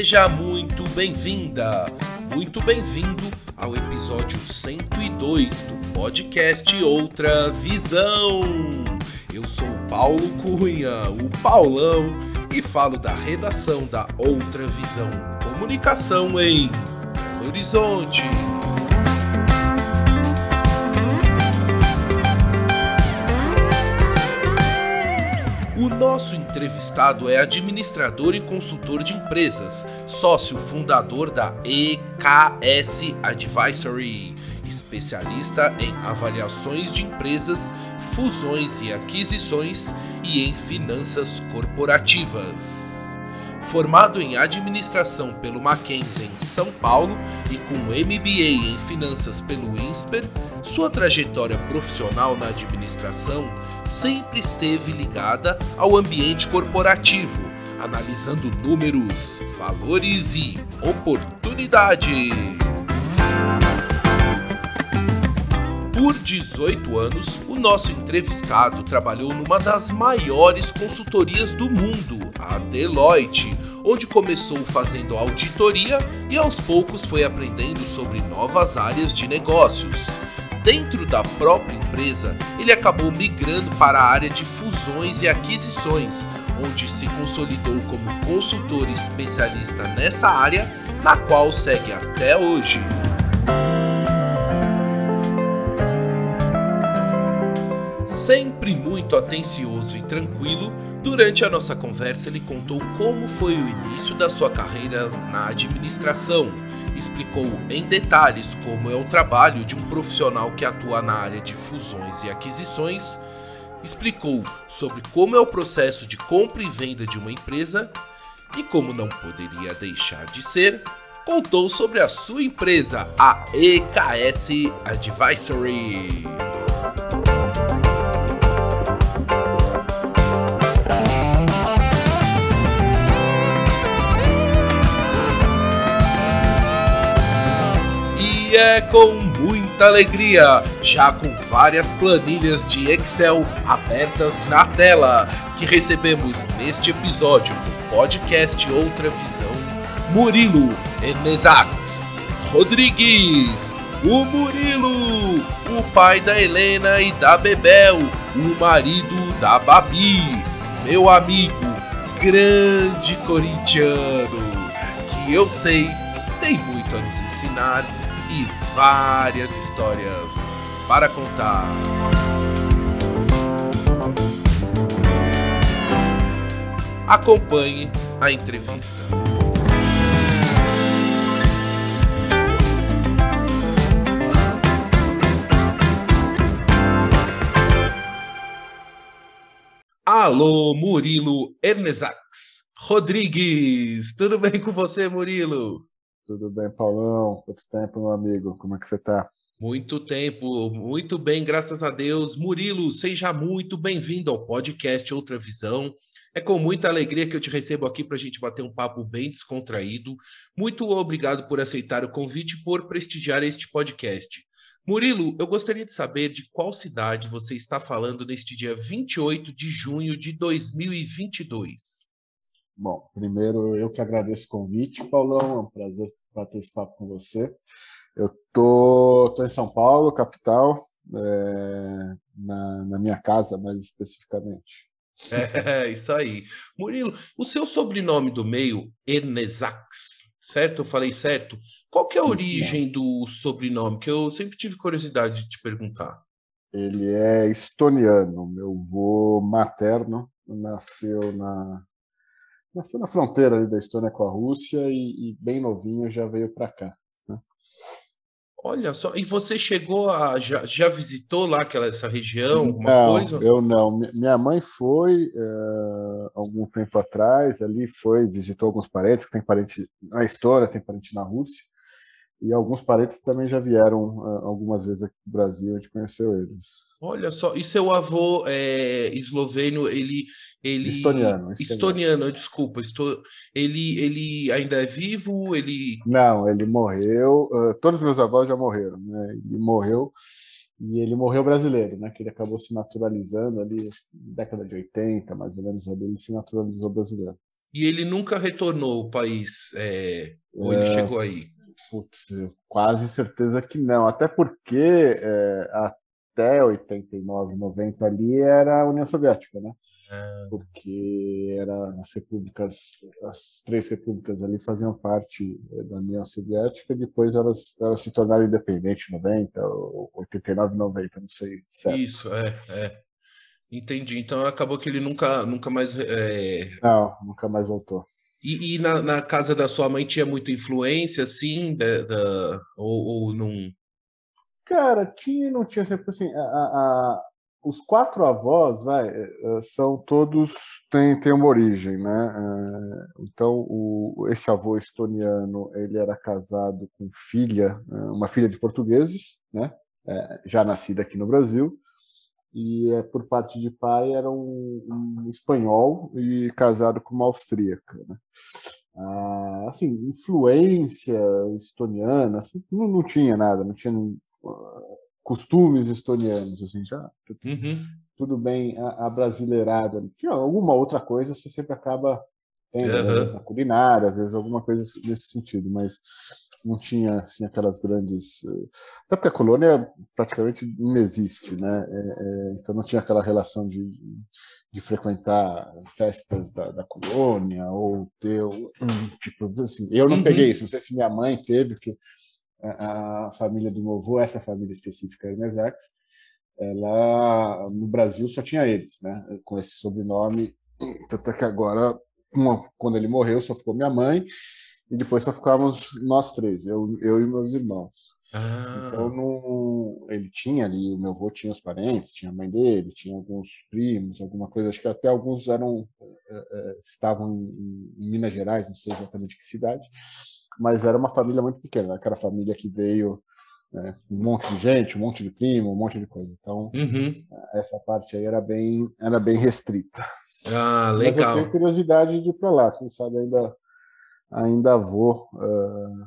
Seja muito bem-vinda, muito bem-vindo ao episódio 102 do podcast Outra Visão. Eu sou Paulo Cunha, o Paulão, e falo da redação da Outra Visão Comunicação em Belo Horizonte. Nosso entrevistado é administrador e consultor de empresas, sócio fundador da EKS Advisory, especialista em avaliações de empresas, fusões e aquisições e em finanças corporativas. Formado em administração pelo Mackenzie em São Paulo e com MBA em finanças pelo INSPER, sua trajetória profissional na administração sempre esteve ligada ao ambiente corporativo, analisando números, valores e oportunidades. Por 18 anos, o nosso entrevistado trabalhou numa das maiores consultorias do mundo, a Deloitte, onde começou fazendo auditoria e aos poucos foi aprendendo sobre novas áreas de negócios. Dentro da própria empresa, ele acabou migrando para a área de fusões e aquisições, onde se consolidou como consultor especialista nessa área, na qual segue até hoje. Sempre muito atencioso e tranquilo, durante a nossa conversa ele contou como foi o início da sua carreira na administração. Explicou em detalhes como é o trabalho de um profissional que atua na área de fusões e aquisições. Explicou sobre como é o processo de compra e venda de uma empresa e como não poderia deixar de ser, contou sobre a sua empresa, a EKS Advisory. É com muita alegria, já com várias planilhas de Excel abertas na tela, que recebemos neste episódio do podcast Outra Visão, Murilo Enesax Rodrigues, o Murilo, o pai da Helena e da Bebel, o marido da Babi, meu amigo, grande corintiano, que eu sei tem muito a nos ensinar e várias histórias para contar. Acompanhe a entrevista. Alô, Murilo Ernesax Rodrigues. Tudo bem com você, Murilo? Tudo bem, Paulão? Quanto tempo, meu amigo? Como é que você tá? Muito tempo, muito bem, graças a Deus. Murilo, seja muito bem-vindo ao podcast Outra Visão. É com muita alegria que eu te recebo aqui para a gente bater um papo bem descontraído. Muito obrigado por aceitar o convite e por prestigiar este podcast. Murilo, eu gostaria de saber de qual cidade você está falando neste dia 28 de junho de 2022. Bom, primeiro eu que agradeço o convite, Paulão, é um prazer bater esse papo com você. Eu tô, tô em São Paulo, capital, é, na, na minha casa, mais especificamente. É, isso aí. Murilo, o seu sobrenome do meio, Enesax, certo? Eu falei certo? Qual que é a Sim, origem do sobrenome? Que eu sempre tive curiosidade de te perguntar. Ele é estoniano. Meu avô materno nasceu na nasceu na fronteira ali da Estônia com a Rússia e, e bem novinho já veio para cá. Né? Olha só, e você chegou a. Já, já visitou lá aquela, essa região, alguma não, coisa? Eu não. Minha mãe foi uh, algum tempo atrás, ali foi, visitou alguns parentes, que tem parente na história, tem parente na Rússia. E alguns parentes também já vieram uh, algumas vezes aqui para o Brasil, a gente conheceu eles. Olha só, e seu avô é, esloveno, ele, ele estoniano, estoniano, estoniano desculpa, estou, ele, ele ainda é vivo? Ele não, ele morreu. Uh, todos meus avós já morreram, né? Ele morreu e ele morreu brasileiro, né? Que ele acabou se naturalizando ali, na década de 80, mais ou menos, ele se naturalizou brasileiro. E ele nunca retornou ao país, é, ou ele é... chegou aí? Putz, quase certeza que não. Até porque é, até 89, 90 ali era a União Soviética, né? É. Porque era as repúblicas, as três repúblicas ali faziam parte é, da União Soviética, depois elas, elas se tornaram independentes em 90, ou 89, 90, não sei. Certo. Isso, é, é. Entendi. Então acabou que ele nunca, nunca mais. É... Não, nunca mais voltou. E, e na, na, casa da sua mãe tinha muita influência, assim, da, da ou, ou não? Cara, tinha não tinha sempre assim. A, a, os quatro avós, vai, eh, eh, são todos têm, têm uma origem, né? Eh, então, o, esse avô estoniano, ele era casado com filha, uma filha de portugueses, né? Já nascida aqui no Brasil e é, por parte de pai era um, um espanhol e casado com uma austríaca. Né? Ah, assim, influência estoniana, assim, não, não tinha nada, não tinha uh, costumes estonianos, assim, já uhum. tudo bem abrasileirado. Tinha alguma outra coisa, você sempre acaba tendo, uhum. na culinária, às vezes alguma coisa nesse sentido, mas não tinha assim, aquelas grandes. Eh, até porque a colônia praticamente não existe, né? É, é, então não tinha aquela relação de, de frequentar festas da, da colônia ou ter. Um, tipo, assim, eu não uhum. peguei isso, não sei se minha mãe teve, que a, a família do meu avô, essa família específica, Inesax, ela no Brasil só tinha eles, né? Com esse sobrenome. Tanto é que agora, uma, quando ele morreu, só ficou minha mãe e depois só ficávamos nós três, eu, eu e meus irmãos. Ah. Então, não, ele tinha ali, o meu avô tinha os parentes, tinha a mãe dele, tinha alguns primos, alguma coisa, acho que até alguns eram é, é, estavam em, em, Minas Gerais, não sei exatamente que cidade, mas era uma família muito pequena, aquela família que veio né, um monte de gente, um monte de primo, um monte de coisa. Então, uhum. essa parte aí era bem, era bem restrita. Ah, legal. Mas eu tenho curiosidade de ir para lá, quem sabe ainda ainda vou uh,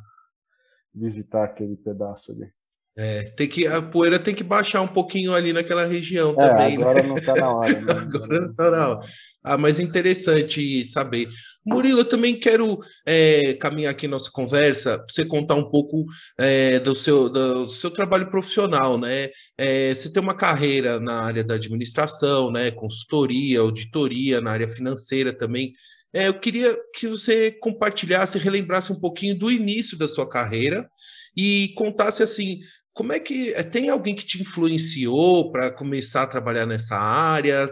visitar aquele pedaço ali. É, tem que, a poeira tem que baixar um pouquinho ali naquela região é, também. Agora né? não está na hora. Né? agora não está na hora. Ah, mas interessante saber. Murilo, eu também quero é, caminhar aqui nossa conversa para você contar um pouco é, do, seu, do seu trabalho profissional, né? É, você tem uma carreira na área da administração, né? Consultoria, auditoria, na área financeira também. É, eu queria que você compartilhasse, relembrasse um pouquinho do início da sua carreira e contasse assim, como é que é, tem alguém que te influenciou para começar a trabalhar nessa área?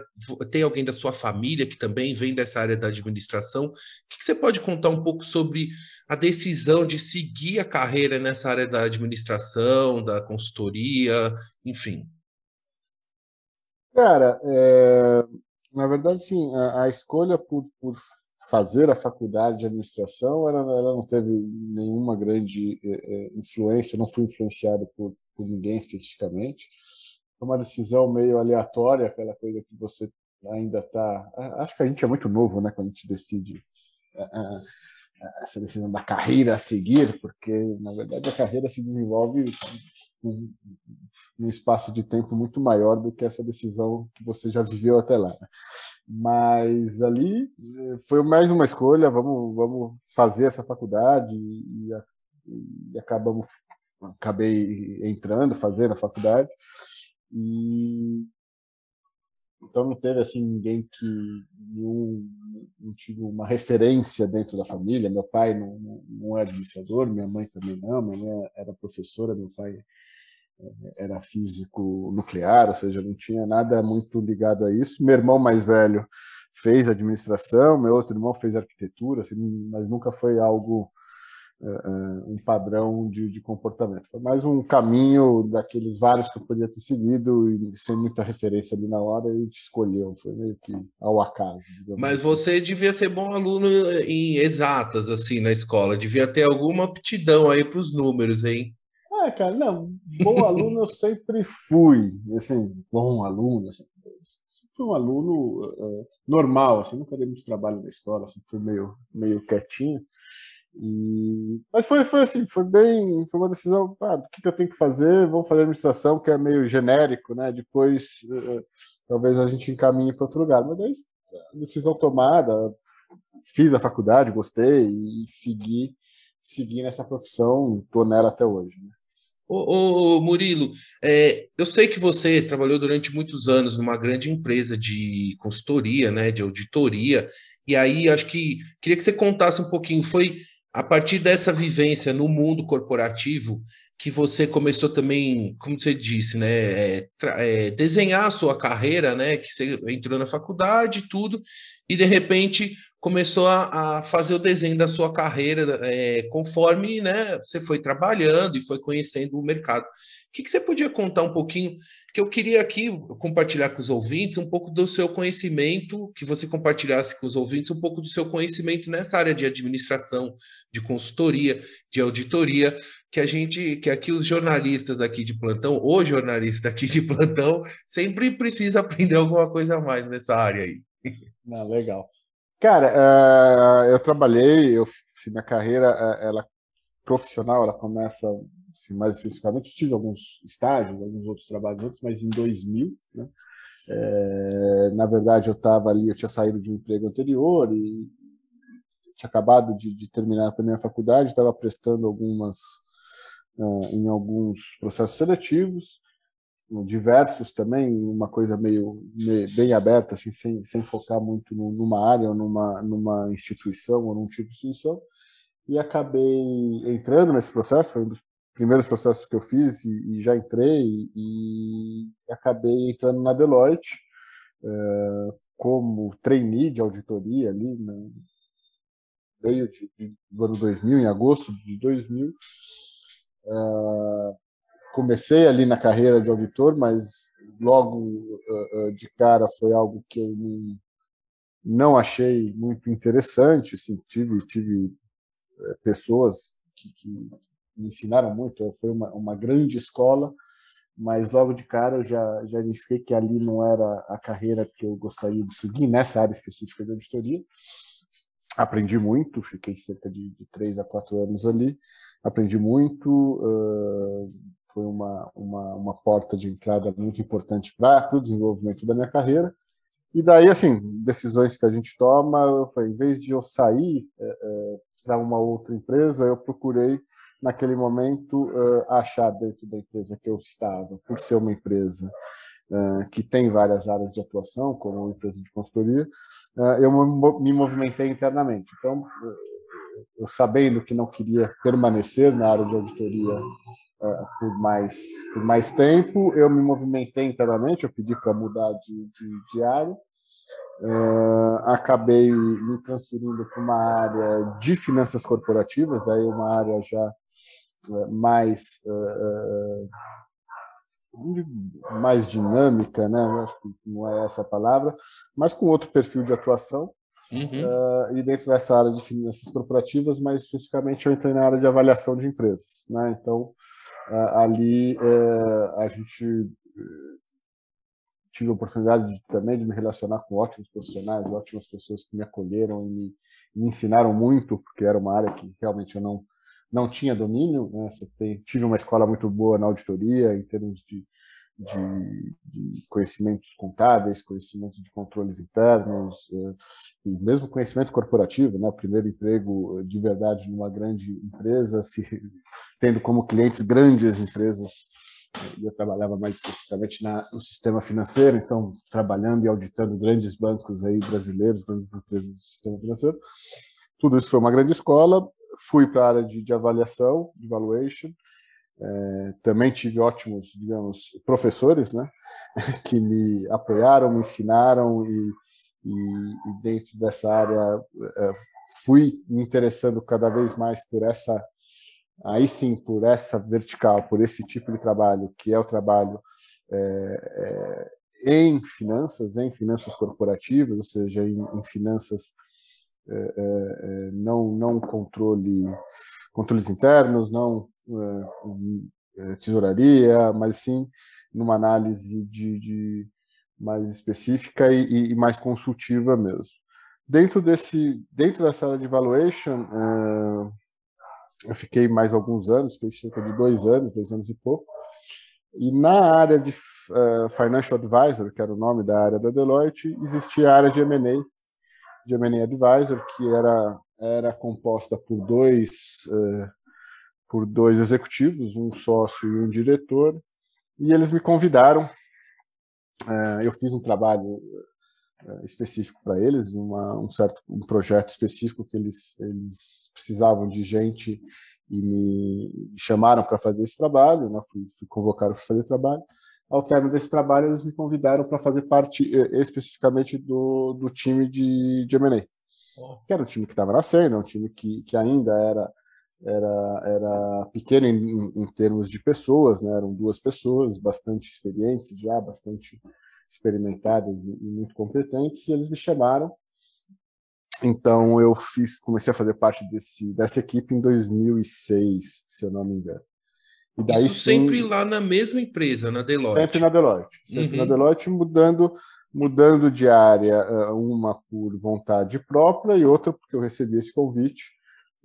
Tem alguém da sua família que também vem dessa área da administração? O que, que você pode contar um pouco sobre a decisão de seguir a carreira nessa área da administração, da consultoria, enfim? Cara, é, na verdade, sim, a, a escolha por, por fazer a faculdade de administração, ela, ela não teve nenhuma grande é, influência, não fui influenciado por, por ninguém especificamente. Foi uma decisão meio aleatória, aquela coisa que você ainda está. Acho que a gente é muito novo, né, quando a gente decide essa decisão da carreira a seguir, porque na verdade a carreira se desenvolve num espaço de tempo muito maior do que essa decisão que você já viveu até lá. Né? Mas ali eh, foi mais uma escolha, vamos, vamos fazer essa faculdade e, e acabamos, acabei entrando, fazendo a faculdade. E então não teve assim ninguém que não, não tive uma referência dentro da família. Meu pai não, não, é administrador, minha mãe também não. Minha mãe era professora, meu pai era físico nuclear, ou seja, não tinha nada muito ligado a isso. Meu irmão mais velho fez administração, meu outro irmão fez arquitetura, assim, mas nunca foi algo um padrão de, de, comportamento. Foi mais um caminho daqueles vários que eu podia ter seguido e sem muita referência ali na hora, a gente escolheu, foi meio que ao acaso. Mas assim. você devia ser bom aluno em exatas, assim, na escola, devia ter alguma aptidão aí para os números, hein? Ah, cara, não, bom aluno eu sempre fui, assim, bom aluno, assim, fui um aluno uh, normal, assim, nunca dei muito trabalho na escola, assim, fui meio, meio quietinho, e... Mas foi, foi assim, foi bem, foi uma decisão, ah, que, que eu tenho que fazer, vou fazer administração, que é meio genérico, né? Depois uh, talvez a gente encaminhe para outro lugar. Mas daí, decisão tomada, fiz a faculdade, gostei e segui, segui nessa profissão, estou nela até hoje. Né? Ô, ô, Murilo, é, eu sei que você trabalhou durante muitos anos numa grande empresa de consultoria, né, de auditoria, e aí acho que queria que você contasse um pouquinho, foi a partir dessa vivência no mundo corporativo que você começou também, como você disse, né, é, é, desenhar a sua carreira, né, que você entrou na faculdade, tudo, e de repente começou a, a fazer o desenho da sua carreira é, conforme, né, você foi trabalhando e foi conhecendo o mercado que, que você podia contar um pouquinho? Que eu queria aqui compartilhar com os ouvintes um pouco do seu conhecimento, que você compartilhasse com os ouvintes um pouco do seu conhecimento nessa área de administração, de consultoria, de auditoria, que a gente, que aqui os jornalistas aqui de plantão, o jornalista aqui de plantão, sempre precisa aprender alguma coisa a mais nessa área aí. Não, legal. Cara, uh, eu trabalhei, eu minha carreira, uh, ela profissional, ela começa assim, mais especificamente, tive alguns estágios, alguns outros trabalhos antes, mas em 2000, né? É, na verdade, eu estava ali, eu tinha saído de um emprego anterior e tinha acabado de, de terminar também a faculdade, estava prestando algumas uh, em alguns processos seletivos, diversos também, uma coisa meio, meio, bem aberta, assim, sem, sem focar muito numa área ou numa, numa instituição ou num tipo de instituição, e acabei entrando nesse processo, foi um dos primeiros processos que eu fiz e, e já entrei e acabei entrando na Deloitte é, como trainee de auditoria ali no meio de, de, do ano 2000, em agosto de 2000. É, comecei ali na carreira de auditor, mas logo é, de cara foi algo que eu não, não achei muito interessante. Assim, tive, tive pessoas que, que me ensinaram muito, foi uma, uma grande escola, mas logo de cara eu já, já identifiquei que ali não era a carreira que eu gostaria de seguir nessa área específica de auditoria. Aprendi muito, fiquei cerca de, de três a quatro anos ali, aprendi muito, uh, foi uma, uma, uma porta de entrada muito importante para o desenvolvimento da minha carreira. E daí, assim, decisões que a gente toma, foi, em vez de eu sair uh, uh, para uma outra empresa, eu procurei naquele momento, uh, achar dentro da empresa que eu estava, por ser uma empresa uh, que tem várias áreas de atuação, como uma empresa de consultoria, uh, eu me movimentei internamente. Então, eu sabendo que não queria permanecer na área de auditoria por mais por mais tempo, eu me movimentei internamente, eu pedi para mudar de, de, de área, Uh, acabei me transferindo para uma área de finanças corporativas, daí uma área já mais uh, mais dinâmica, né? Acho que não é essa a palavra, mas com outro perfil de atuação. Uhum. Uh, e dentro dessa área de finanças corporativas, mais especificamente, eu entrei na área de avaliação de empresas. Né? Então, uh, ali uh, a gente tive a oportunidade de, também de me relacionar com ótimos profissionais, ótimas pessoas que me acolheram e me, me ensinaram muito, porque era uma área que realmente eu não não tinha domínio. Né? Tem, tive uma escola muito boa na auditoria, em termos de, de, de conhecimentos contábeis, conhecimentos de controles internos, eh, e mesmo conhecimento corporativo. Né? O primeiro emprego eh, de verdade numa grande empresa, se, tendo como clientes grandes empresas. Eu trabalhava mais especificamente na, no sistema financeiro, então trabalhando e auditando grandes bancos aí brasileiros, grandes empresas do sistema financeiro. Tudo isso foi uma grande escola fui para a área de, de, avaliação, de valuation. É, também tive ótimos, digamos, professores, né, que me apoiaram, me ensinaram e, e, e dentro dessa área uh, fui me interessando cada vez mais por essa aí sim por essa vertical, por esse tipo de trabalho que é o trabalho é, é, em finanças, em finanças corporativas, ou seja, em, em finanças é, é, é não não controle controles internos, não é, tesouraria, mas sim numa análise de, de mais específica e, e, mais consultiva mesmo. Dentro desse dentro dessa área de valuation eu fiquei mais alguns anos, fiquei cerca de dois anos, dois anos e pouco. E na área de uh, Financial Advisor, que era o nome da área da Deloitte, existia a área de M&A, de M&A Advisor, que era, era composta por dois, uh, por dois executivos, um sócio e um diretor, e eles me convidaram. Uh, eu fiz um trabalho específico para eles, uma, um certo um projeto específico que eles, eles precisavam de gente e me chamaram para fazer esse trabalho, né? fui, fui convocado para fazer esse trabalho. Ao término desse trabalho, eles me convidaram para fazer parte especificamente do, do time de, de M&A, que era um time que estava nascendo, um time que, que ainda era era, era pequeno em, em, termos de pessoas, né? eram duas pessoas bastante experientes já, bastante experimentadas e muito competentes, e eles me chamaram. Então eu fiz, comecei a fazer parte desse, dessa equipe em 2006, se eu não me engano. E daí Isso sim, sempre lá na mesma empresa, na Deloitte. Sempre na Deloitte, sempre uhum. na Deloitte, mudando mudando de área, eh, uma por vontade própria e outra porque eu recebi esse convite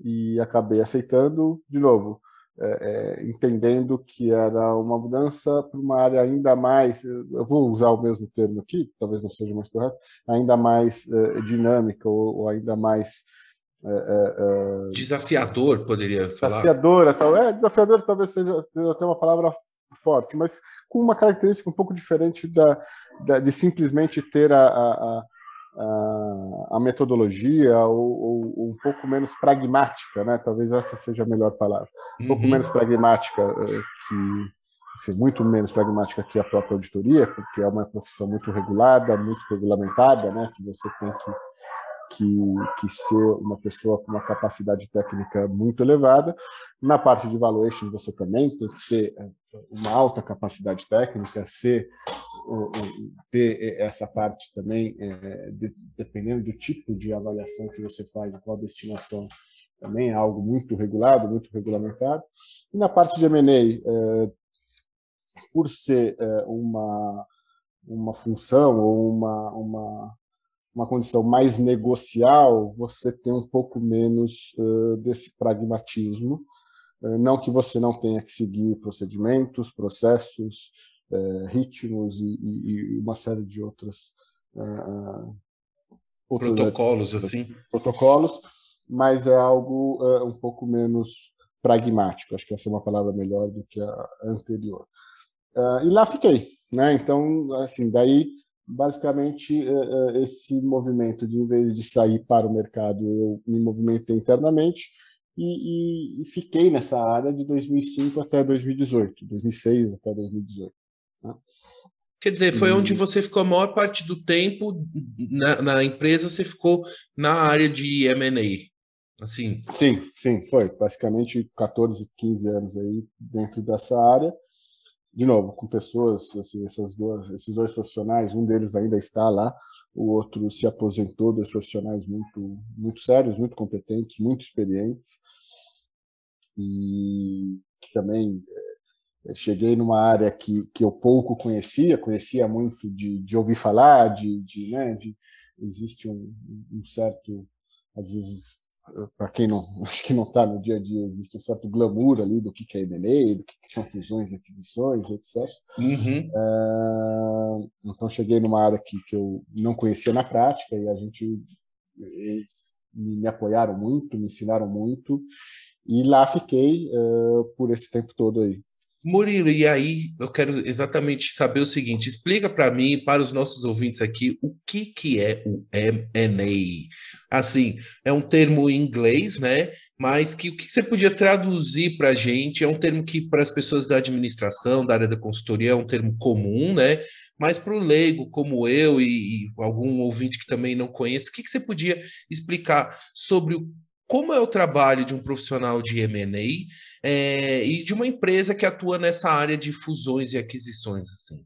e acabei aceitando de novo é, é, entendendo que era uma mudança para uma área ainda mais, eu vou usar o mesmo termo aqui, talvez não seja mais correto, ainda mais é, dinâmica ou, ou, ainda mais é, é, é, desafiador, poderia falar. Desafiadora, tal. É, desafiador talvez seja até uma palavra forte, mas com uma característica um pouco diferente da, da de simplesmente ter a, a, a, metodologia ou, ou, um pouco menos pragmática, né? Talvez essa seja a melhor palavra. Um uhum. pouco menos pragmática eh, que muito menos pragmática que a própria auditoria, porque é uma profissão muito regulada, muito regulamentada, né? Que você tem que que, que ser uma pessoa com uma capacidade técnica muito elevada. Na parte de valuation, você também tem que ter eh, uma alta capacidade técnica, ser ter essa parte também, de, dependendo do tipo de avaliação que você faz, qual destinação, também é algo muito regulado, muito regulamentado. E na parte de M&A, é, por ser uma, uma função ou uma, uma, uma condição mais negocial, você tem um pouco menos uh, desse pragmatismo. Uh, não que você não tenha que seguir procedimentos, processos, uh, ritmos e, e, uma série de outras, outros protocolos assim? Protocolos mas é algo um pouco menos pragmático. Acho que essa é uma palavra melhor do que a anterior. E lá fiquei né? Então assim daí basicamente esse movimento de em vez de sair para o mercado eu me movimentei internamente e, e, e, fiquei nessa área de 2005 até 2018, 2006 até 2018. Né? Quer dizer, foi e... onde você ficou a maior parte do tempo na, na empresa, você ficou na área de M&A, assim? Sim, sim, foi. Basicamente 14, 15 anos aí dentro dessa área. De novo, com pessoas, assim, essas duas, esses dois profissionais, um deles ainda está lá, o outro se aposentou, dois profissionais muito, muito sérios, muito competentes, muito experientes, e também cheguei numa área que, que eu pouco conhecia, conhecia muito de, de ouvir falar, de, de, né, de existe um, um certo, às vezes, para quem não, acho que não está no dia a dia, existe um certo glamour ali do que, que é M&A, do que, que são fusões, aquisições, etc. Uhum. É, então cheguei numa área que, que eu não conhecia na prática e a gente eles me apoiaram muito, me ensinaram muito e lá fiquei uh, por esse tempo todo aí. Murilo, e aí eu quero exatamente saber o seguinte: explica para mim e para os nossos ouvintes aqui o que, que é o M&A. Assim, é um termo em inglês, né? Mas que o que você podia traduzir para a gente? É um termo que para as pessoas da administração, da área da consultoria, é um termo comum, né? Mas para o leigo como eu e, e, algum ouvinte que também não conhece, o que, que você podia explicar sobre o como é o trabalho de um profissional de M&A é, e de uma empresa que atua nessa área de fusões e aquisições, assim?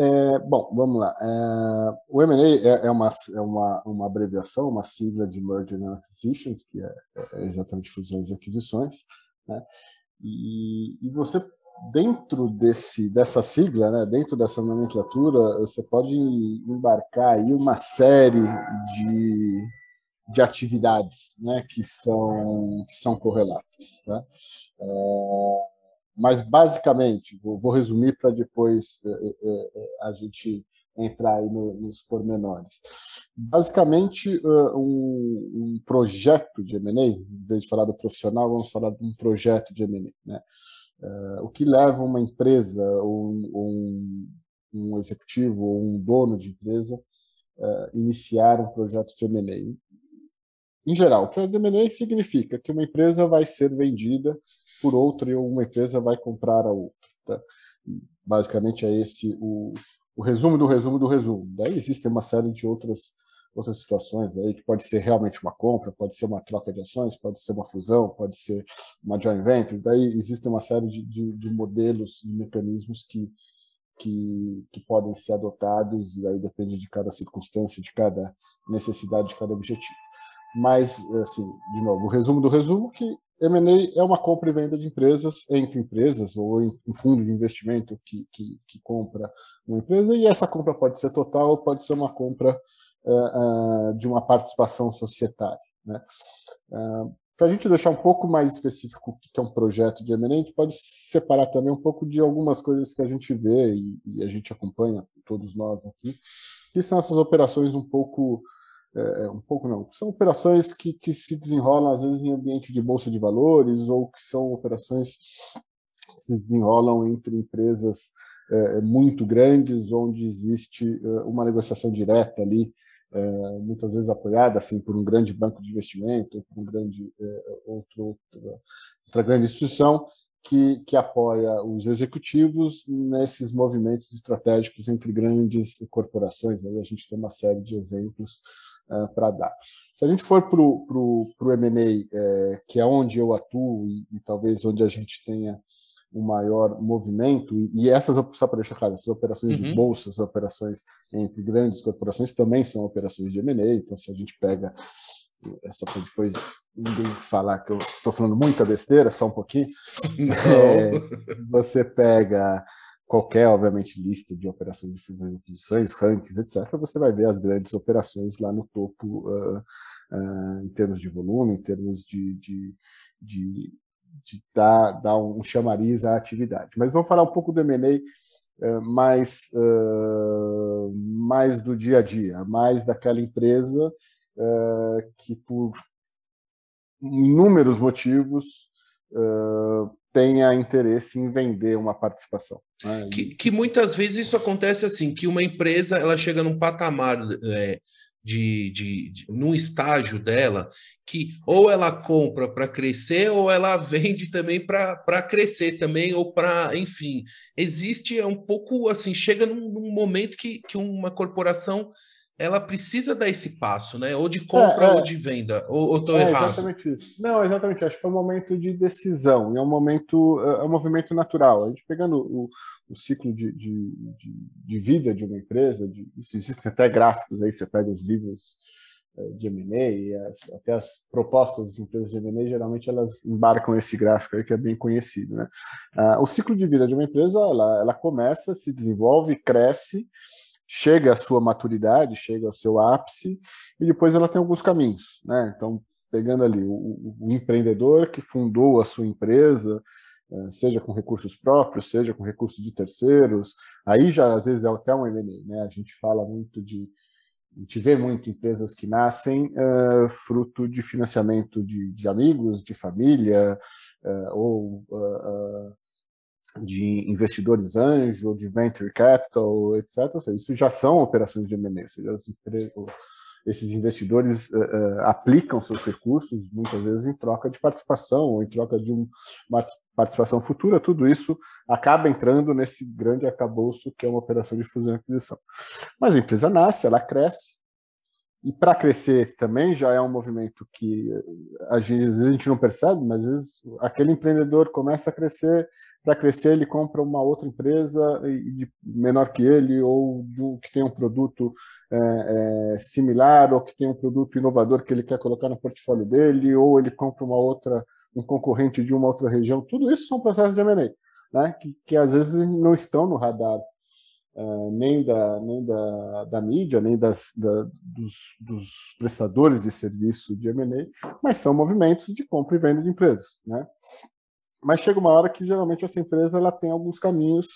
É, bom, vamos lá. É, o M&A é, é, uma, é uma, uma abreviação, uma sigla de Merger and Acquisitions, que é, é exatamente fusões e aquisições. Né? E, e, você, dentro desse, dessa sigla, né, dentro dessa nomenclatura, você pode embarcar aí uma série de de atividades né, que, são, que são correlatas. Tá? É, mas, basicamente, vou, vou resumir para depois é, é, é, a gente entrar aí no, nos pormenores. Basicamente, um, um projeto de M&A, em vez de falar do profissional, vamos falar de um projeto de M&A. Né? o que leva uma empresa, ou um, um executivo, ou um dono de empresa, iniciar um projeto de M&A em geral, o trade M&A significa que uma empresa vai ser vendida por outra e uma empresa vai comprar a outra. Tá? Basicamente é esse o, o resumo do resumo do resumo. Daí existem uma série de outras outras situações aí que pode ser realmente uma compra, pode ser uma troca de ações, pode ser uma fusão, pode ser uma joint venture. Daí existem uma série de, de, de modelos e mecanismos que, que, que podem ser adotados e aí depende de cada circunstância, de cada necessidade, de cada objetivo. Mas, assim, de novo, o resumo do resumo que M&A é uma compra e venda de empresas entre empresas ou em um fundo de investimento que, que, que, compra uma empresa e essa compra pode ser total ou pode ser uma compra uh, uh, de uma participação societária. Né? Uh, Para a gente deixar um pouco mais específico o que é um projeto de M&A, a gente pode separar também um pouco de algumas coisas que a gente vê e, e a gente acompanha, todos nós aqui, que são essas operações um pouco é, é, um pouco não, são operações que, que se desenrolam às vezes em ambiente de bolsa de valores ou que são operações que se desenrolam entre empresas é, muito grandes, onde existe é, uma negociação direta ali, é, muitas vezes apoiada assim por um grande banco de investimento, por um grande é, outro, outra, outra grande instituição que, que apoia os executivos nesses movimentos estratégicos entre grandes corporações. Aí a gente tem uma série de exemplos uh, para dar. Se a gente for para o M&A, é, que é onde eu atuo e, e, talvez onde a gente tenha o um maior movimento, e, e essas, só para deixar claro, essas operações uhum. de bolsa, as operações entre grandes corporações também são operações de M&A, então se a gente pega, é só para depois ninguém falar que eu estou falando muita besteira, só um pouquinho, é, você pega qualquer, obviamente, lista de operações de fusões e aquisições, rankings, etc., você vai ver as grandes operações lá no topo uh, uh, em termos de volume, em termos de, de, de, de dar, dar um chamariz à atividade. Mas vamos falar um pouco do M&A uh, mais, mais do dia a dia, mais daquela empresa que por inúmeros motivos tenha interesse em vender uma participação. Né? Que, que, muitas vezes isso acontece assim, que uma empresa ela chega num patamar é, de, de, de, num estágio dela que ou ela compra para crescer ou ela vende também para crescer também ou para enfim existe é um pouco assim chega num, num momento que, que uma corporação ela precisa dar esse passo, né? Ou de compra é, é. ou de venda. Ou estou é, errado? Exatamente isso. Não, exatamente. Acho que é um momento de decisão. É um momento, é, é um movimento natural. A gente pegando o, o ciclo de, de, de, de, vida de uma empresa, de, existem até gráficos aí. Você pega os livros é, de M&A, até as propostas de empresas de M&A, geralmente elas embarcam esse gráfico aí que é bem conhecido, né? Ah, o ciclo de vida de uma empresa, ela, ela começa, se desenvolve, cresce chega à sua maturidade, chega ao seu ápice, e depois ela tem alguns caminhos. Né? Então, pegando ali o, o empreendedor que fundou a sua empresa, eh, seja com recursos próprios, seja com recursos de terceiros, aí já às vezes é até um M&A, né? A gente fala muito de, a gente vê muito empresas que nascem uh, fruto de financiamento de, de, amigos, de família, uh, ou uh, de investidores anjo, de venture capital, etc. Seja, isso já são operações de M&A, esses investidores uh, uh, aplicam seus recursos muitas vezes em troca de participação ou em troca de um, uma participação futura, tudo isso acaba entrando nesse grande acabouço que é uma operação de fusão e aquisição. Mas a empresa nasce, ela cresce, e para crescer também já é um movimento que às vezes a gente não percebe, mas às vezes aquele empreendedor começa a crescer, para crescer ele compra uma outra empresa menor que ele, ou que tem um produto é, é, similar, ou que tem um produto inovador que ele quer colocar no portfólio dele, ou ele compra uma outra, um concorrente de uma outra região. Tudo isso são processos de M&A, né? que, que às vezes não estão no radar Uh, nem, da, nem da, da mídia, nem das, da, dos, dos, prestadores de serviço de M&A, mas são movimentos de compra e venda de empresas. Né? Mas chega uma hora que, geralmente, essa empresa ela tem alguns caminhos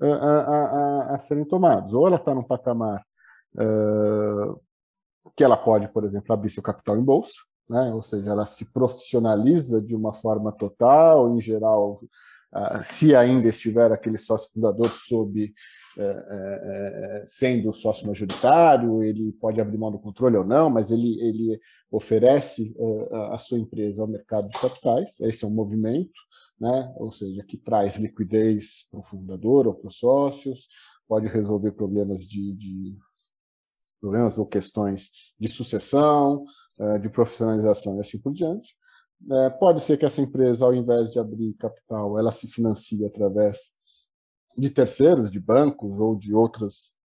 uh, a, a, a, serem tomados. Ou ela está num patamar uh, que ela pode, por exemplo, abrir seu capital em bolsa, né? ou seja, ela se profissionaliza de uma forma total, em geral, se ainda estiver aquele sócio fundador sob sendo sócio majoritário, ele pode abrir mão do controle ou não, mas ele, ele oferece a sua empresa ao mercado de capitais. Esse é um movimento, né? ou seja, que traz liquidez para o fundador ou para os sócios, pode resolver problemas de, de problemas ou questões de sucessão, de profissionalização e assim por diante. É, pode ser que essa empresa, ao invés de abrir capital, ela se financie através de terceiros, de bancos ou de outras,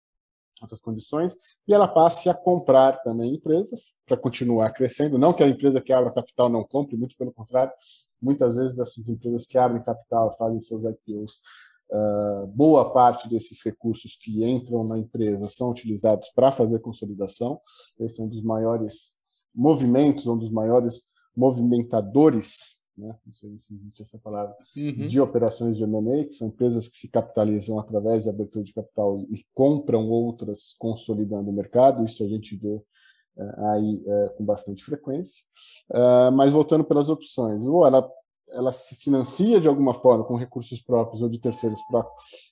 outras condições, e ela passe a comprar também empresas para continuar crescendo. Não que a empresa que abra capital não compre, muito pelo contrário, muitas vezes essas empresas que abrem capital, fazem seus IPOs, uh, boa parte desses recursos que entram na empresa são utilizados para fazer consolidação. Esse é um dos maiores movimentos, um dos maiores movimentadores, né? não sei se existe essa palavra, uhum. de operações de M&A, que são empresas que se capitalizam através de abertura de capital e, e compram outras consolidando o mercado, isso a gente vê uh, aí uh, com bastante frequência. Uh, mas voltando pelas opções, ou ela, ela se financia de alguma forma com recursos próprios ou de terceiros para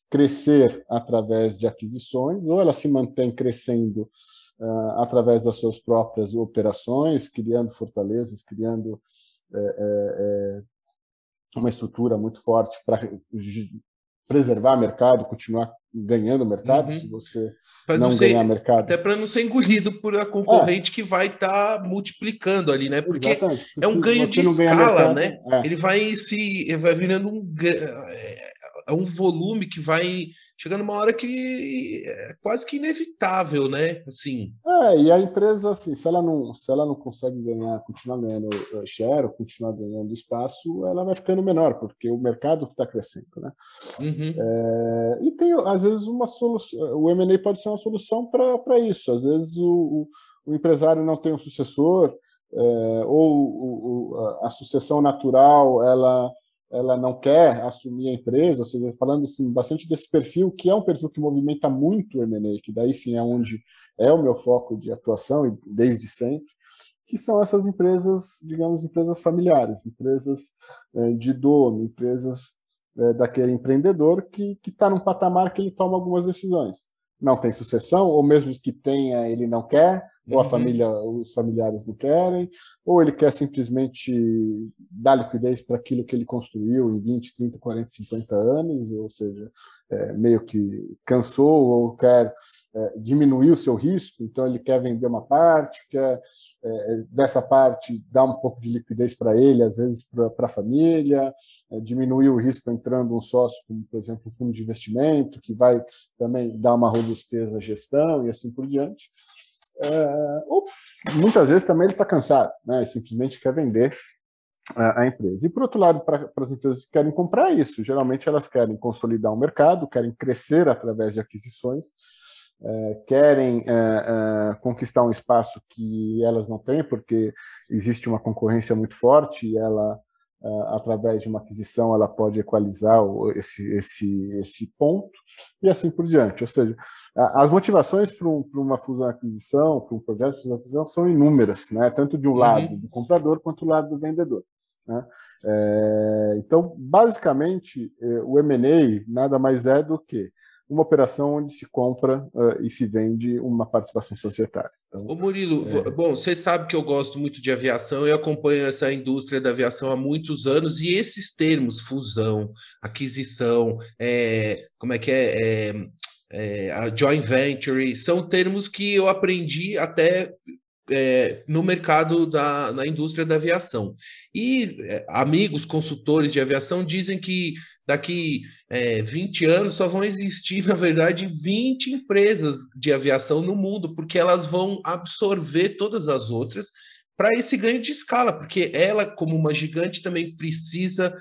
crescer através de aquisições, ou ela se mantém crescendo uh, através das suas próprias operações, criando fortalezas, criando uma estrutura muito forte para preservar mercado, continuar ganhando mercado, uhum. se você pra não, não ser, ganhar mercado. Até para não ser engolido por a concorrente é. que vai estar tá multiplicando ali, né? Porque Exatamente. é um ganho de escala, mercado, né? É. Ele vai se vai virando um é um volume que vai chegando uma hora que é quase que inevitável, né? Assim. É, e a empresa, assim, se ela não, se ela não consegue ganhar, continuar ganhando eh, share, ou continuar ganhando espaço, ela vai ficando menor, porque o mercado está crescendo, né? Uhum. É, e tem, às vezes, uma solução. O M&A pode ser uma solução para isso. Às vezes o, o, o, empresário não tem um sucessor, é, ou o, a sucessão natural, ela ela não quer assumir a empresa, ou seja, falando assim, bastante desse perfil, que é um perfil que movimenta muito o M&A, que daí sim é onde é o meu foco de atuação, e desde sempre, que são essas empresas, digamos, empresas familiares, empresas é, de dono, empresas é, daquele empreendedor que está num patamar que ele toma algumas decisões. Não tem sucessão, ou mesmo que tenha, ele não quer, ou a uhum. família, os familiares não querem, ou ele quer simplesmente dar liquidez para aquilo que ele construiu em 20, 30, 40, 50 anos, ou seja, é, meio que cansou ou quer é, diminuir o seu risco, então ele quer vender uma parte, quer é, dessa parte dar um pouco de liquidez para ele, às vezes para a família, é, diminuir o risco entrando um sócio, como por exemplo um fundo de investimento, que vai também dar uma robustez à gestão e assim por diante. É, ou muitas vezes também ele está cansado, né? Ele simplesmente quer vender a, a empresa. E por outro lado, para as empresas que querem comprar isso, geralmente elas querem consolidar um mercado, querem crescer através de aquisições, é, querem conquistar um espaço que elas não têm, porque existe uma concorrência muito forte e ela Uh, através de uma aquisição, ela pode equalizar esse, esse, esse ponto e assim por diante. Ou seja, as motivações para um, uma fusão-aquisição, para um projeto de fusão-aquisição, são inúmeras, né? tanto de um uhum. lado do comprador quanto do lado do vendedor. Né? É, então, basicamente, é, o M&A nada mais é do que uma operação onde se compra uh, e se vende uma participação societária. Então, Ô Murilo, é... bom, você sabe que eu gosto muito de aviação, eu acompanho essa indústria da aviação há muitos anos, e esses termos, fusão, aquisição, é, como é que é, é, é a joint venture, são termos que eu aprendi até é, no mercado da na indústria da aviação. E é, amigos consultores de aviação dizem que daqui é, 20 anos só vão existir, na verdade, 20 empresas de aviação no mundo, porque elas vão absorver todas as outras para esse ganho de escala, porque ela, como uma gigante, também precisa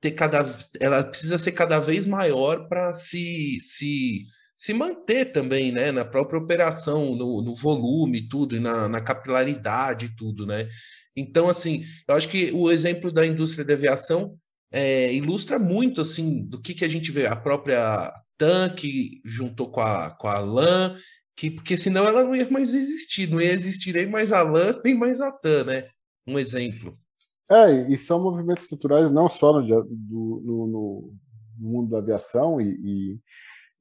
ter cada ela precisa ser cada vez maior para se, se se manter também, né, na própria operação, no, no volume, tudo, e na, na capilaridade, tudo, né? Então, assim, eu acho que o exemplo da indústria de aviação é, ilustra muito, assim, do que, que a gente vê. A própria TAM, que juntou com a, com a LAN, que, porque senão ela não ia mais existir, não ia existir nem mais a LAN, nem mais a TAM, né? Um exemplo. É, e são movimentos estruturais não só no, do, no, no mundo da aviação e, e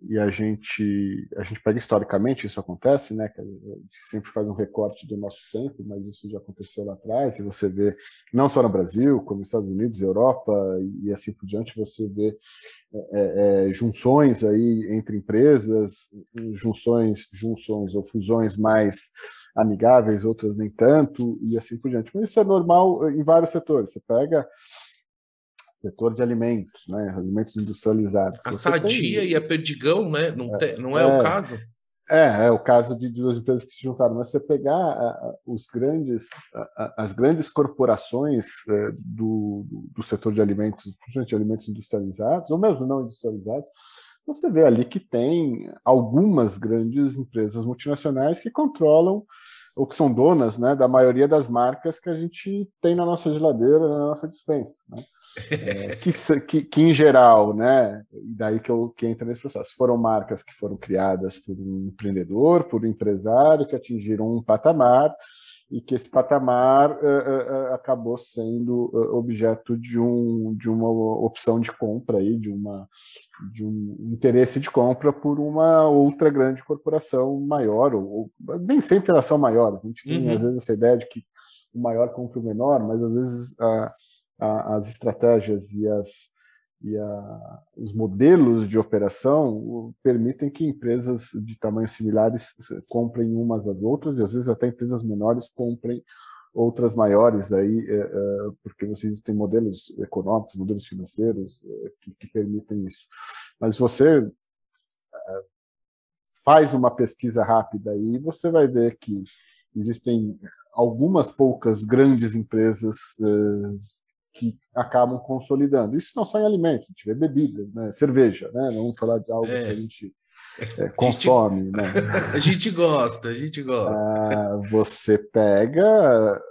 e a gente a gente pega historicamente isso acontece, né? A gente sempre faz um recorte do nosso tempo, mas isso já aconteceu lá atrás. E você vê não só no Brasil, como nos Estados Unidos, Europa e, assim por diante, você vê é, é, junções aí entre empresas, junções, junções ou fusões mais amigáveis, outras nem tanto e assim por diante. Mas isso é normal em vários setores. Você pega setor de alimentos, né, alimentos industrializados. A Você Sadia tem... e a Perdigão, né, não, é, não é, é, o caso? É, é o caso de duas empresas que se juntaram. Mas você pegar os grandes, as grandes corporações é, do, do, setor de alimentos, principalmente alimentos industrializados, ou mesmo não industrializados, você vê ali que tem algumas grandes empresas multinacionais que controlam ou que são donas né, da maioria das marcas que a gente tem na nossa geladeira, na nossa dispensa. Né? É, que, que, que, em geral, né, e daí que, eu, que entra nesse processo, foram marcas que foram criadas por um empreendedor, por um empresário, que atingiram um patamar e que esse patamar uh, uh, acabou sendo objeto de, um, de uma opção de compra aí, de, uma, de um interesse de compra por uma outra grande corporação maior, ou, ou nem sempre elas são maiores, a gente tem uhum. às vezes essa ideia de que o maior compra o menor, mas às vezes a, a, as estratégias e as e a, os modelos de operação permitem que empresas de tamanhos similares comprem umas às outras e às vezes até empresas menores comprem outras maiores aí é, é, porque vocês têm modelos econômicos, modelos financeiros que, que, permitem isso. Mas você faz uma pesquisa rápida aí, você vai ver que existem algumas poucas grandes empresas que acabam consolidando. Isso não só em alimentos, a gente vê bebidas, né? cerveja, né? não vamos falar de algo é. que a gente é, consome. A gente, né? a gente gosta, a gente gosta. Ah, você pega,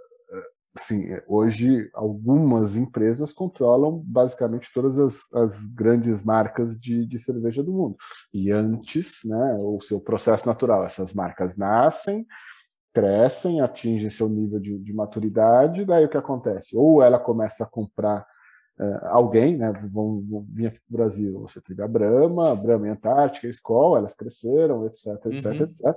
assim, hoje algumas empresas controlam basicamente todas as, as grandes marcas de, de cerveja do mundo. E antes, né, o seu processo natural, essas marcas nascem, crescem, atingem seu nível de, de maturidade, daí o que acontece? Ou ela começa a comprar uh, alguém, né? Vão, vão vir aqui para o Brasil, você teve a Brahma, a Brahma e a Antártica, a Skol, elas cresceram, etc, etc, uhum. etc.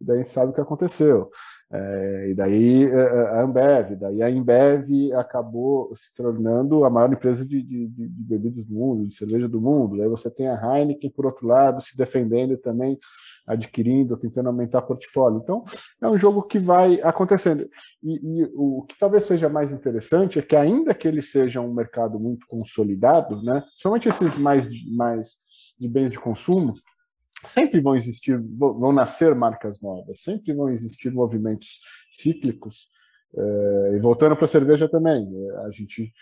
E daí a gente sabe o que aconteceu. É, e daí é, é, a Ambev, daí a Embev acabou se tornando a maior empresa de, de, de, bebidas do mundo, de cerveja do mundo. Daí você tem a Heineken, por outro lado, se defendendo também, adquirindo, tentando aumentar portfólio. Então, é um jogo que vai acontecendo. E, e o que talvez seja mais interessante é que, ainda que ele seja um mercado muito consolidado, né, somente esses mais, mais de bens de consumo, sempre vão existir, vão nascer marcas novas, sempre vão existir movimentos cíclicos. É, e voltando para a cerveja também, é, a gente,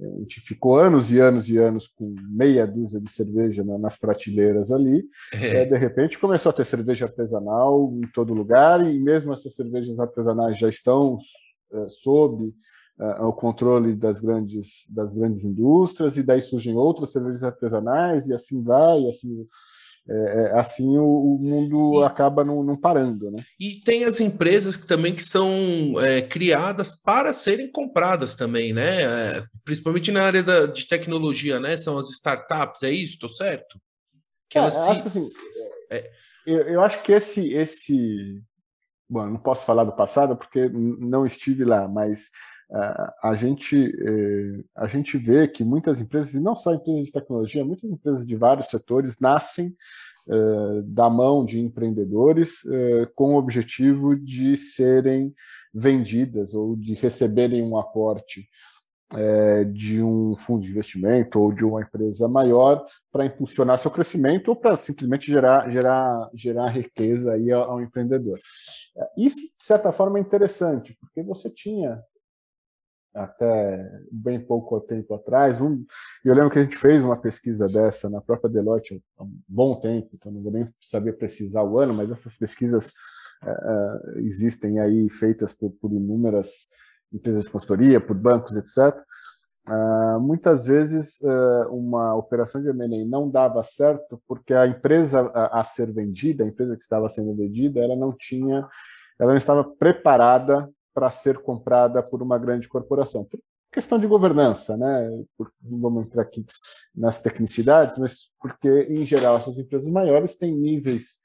a gente ficou anos e anos e anos com meia dúzia de cerveja nas prateleiras ali. É. de repente começou a ter cerveja artesanal em todo lugar, e mesmo essas cervejas artesanais já estão sob o controle das grandes, das grandes indústrias, e daí surgem outras cervejas artesanais, e assim vai, e assim é, é, assim o, o mundo e, acaba não, não, parando, né? E tem as empresas que também que são é, criadas para serem compradas também, né? É, principalmente na área da, de tecnologia, né? São as startups, é isso? Estou certo? Que elas se... assim, eu, eu, acho que esse esse bom, não posso falar do passado porque não estive lá, mas a gente uh, a gente vê que muitas empresas e não só empresas de tecnologia, muitas empresas de vários setores nascem uh, da mão de empreendedores com o objetivo de serem vendidas ou de receberem um aporte de um fundo de investimento ou de uma empresa maior para impulsionar seu crescimento ou para simplesmente gerar, gerar, gerar riqueza aí ao, empreendedor. Isso, de certa forma, é interessante, porque você tinha até bem pouco tempo atrás, um, eu lembro que a gente fez uma pesquisa dessa na própria Deloitte há um bom tempo, então não vou nem saber precisar o ano, mas essas pesquisas é existem aí feitas por, por inúmeras empresas de consultoria, por bancos, etc. Uh, ah, muitas vezes uh, uma operação de M&A não dava certo porque a empresa a, a, ser vendida, a empresa que estava sendo vendida, ela não tinha, ela não estava preparada para ser comprada por uma grande corporação. Por questão de governança, né? Por, vamos entrar aqui nas tecnicidades, mas porque em geral essas empresas maiores têm níveis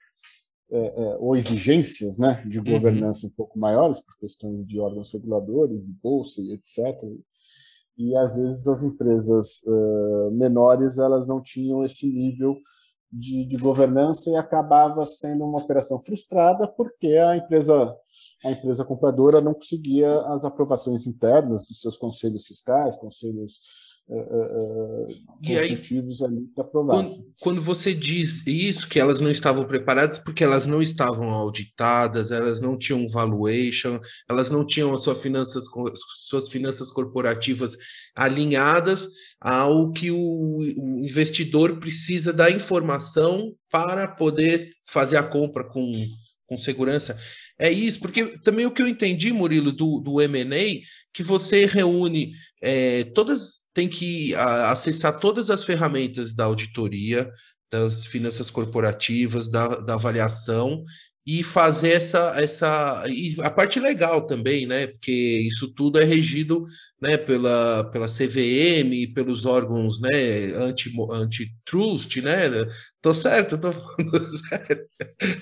é, é, ou exigências né, de uhum. governança uhum. um pouco maiores, por questões de órgãos reguladores, bolsa e etc. E às vezes as empresas uh, menores elas não tinham esse nível de, de, governança e acabava sendo uma operação frustrada porque a empresa a empresa compradora não conseguia as aprovações internas dos seus conselhos fiscais, conselhos uh, e aí, ali para provar. Quando, quando, você diz isso, que elas não estavam preparadas porque elas não estavam auditadas, elas não tinham valuation, elas não tinham as suas finanças, suas finanças corporativas alinhadas ao que o, o investidor precisa da informação para poder fazer a compra com, com segurança. É isso, porque também o que eu entendi, Murilo, do, do M&A, que você reúne é, todas, tem que a, acessar todas as ferramentas da auditoria, das finanças corporativas, da, da avaliação, e fazer essa, essa e a parte legal também, né? Porque isso tudo é regido né, pela, pela CVM, pelos órgãos né, anti-trust, anti né? Tô certo, tô falando certo.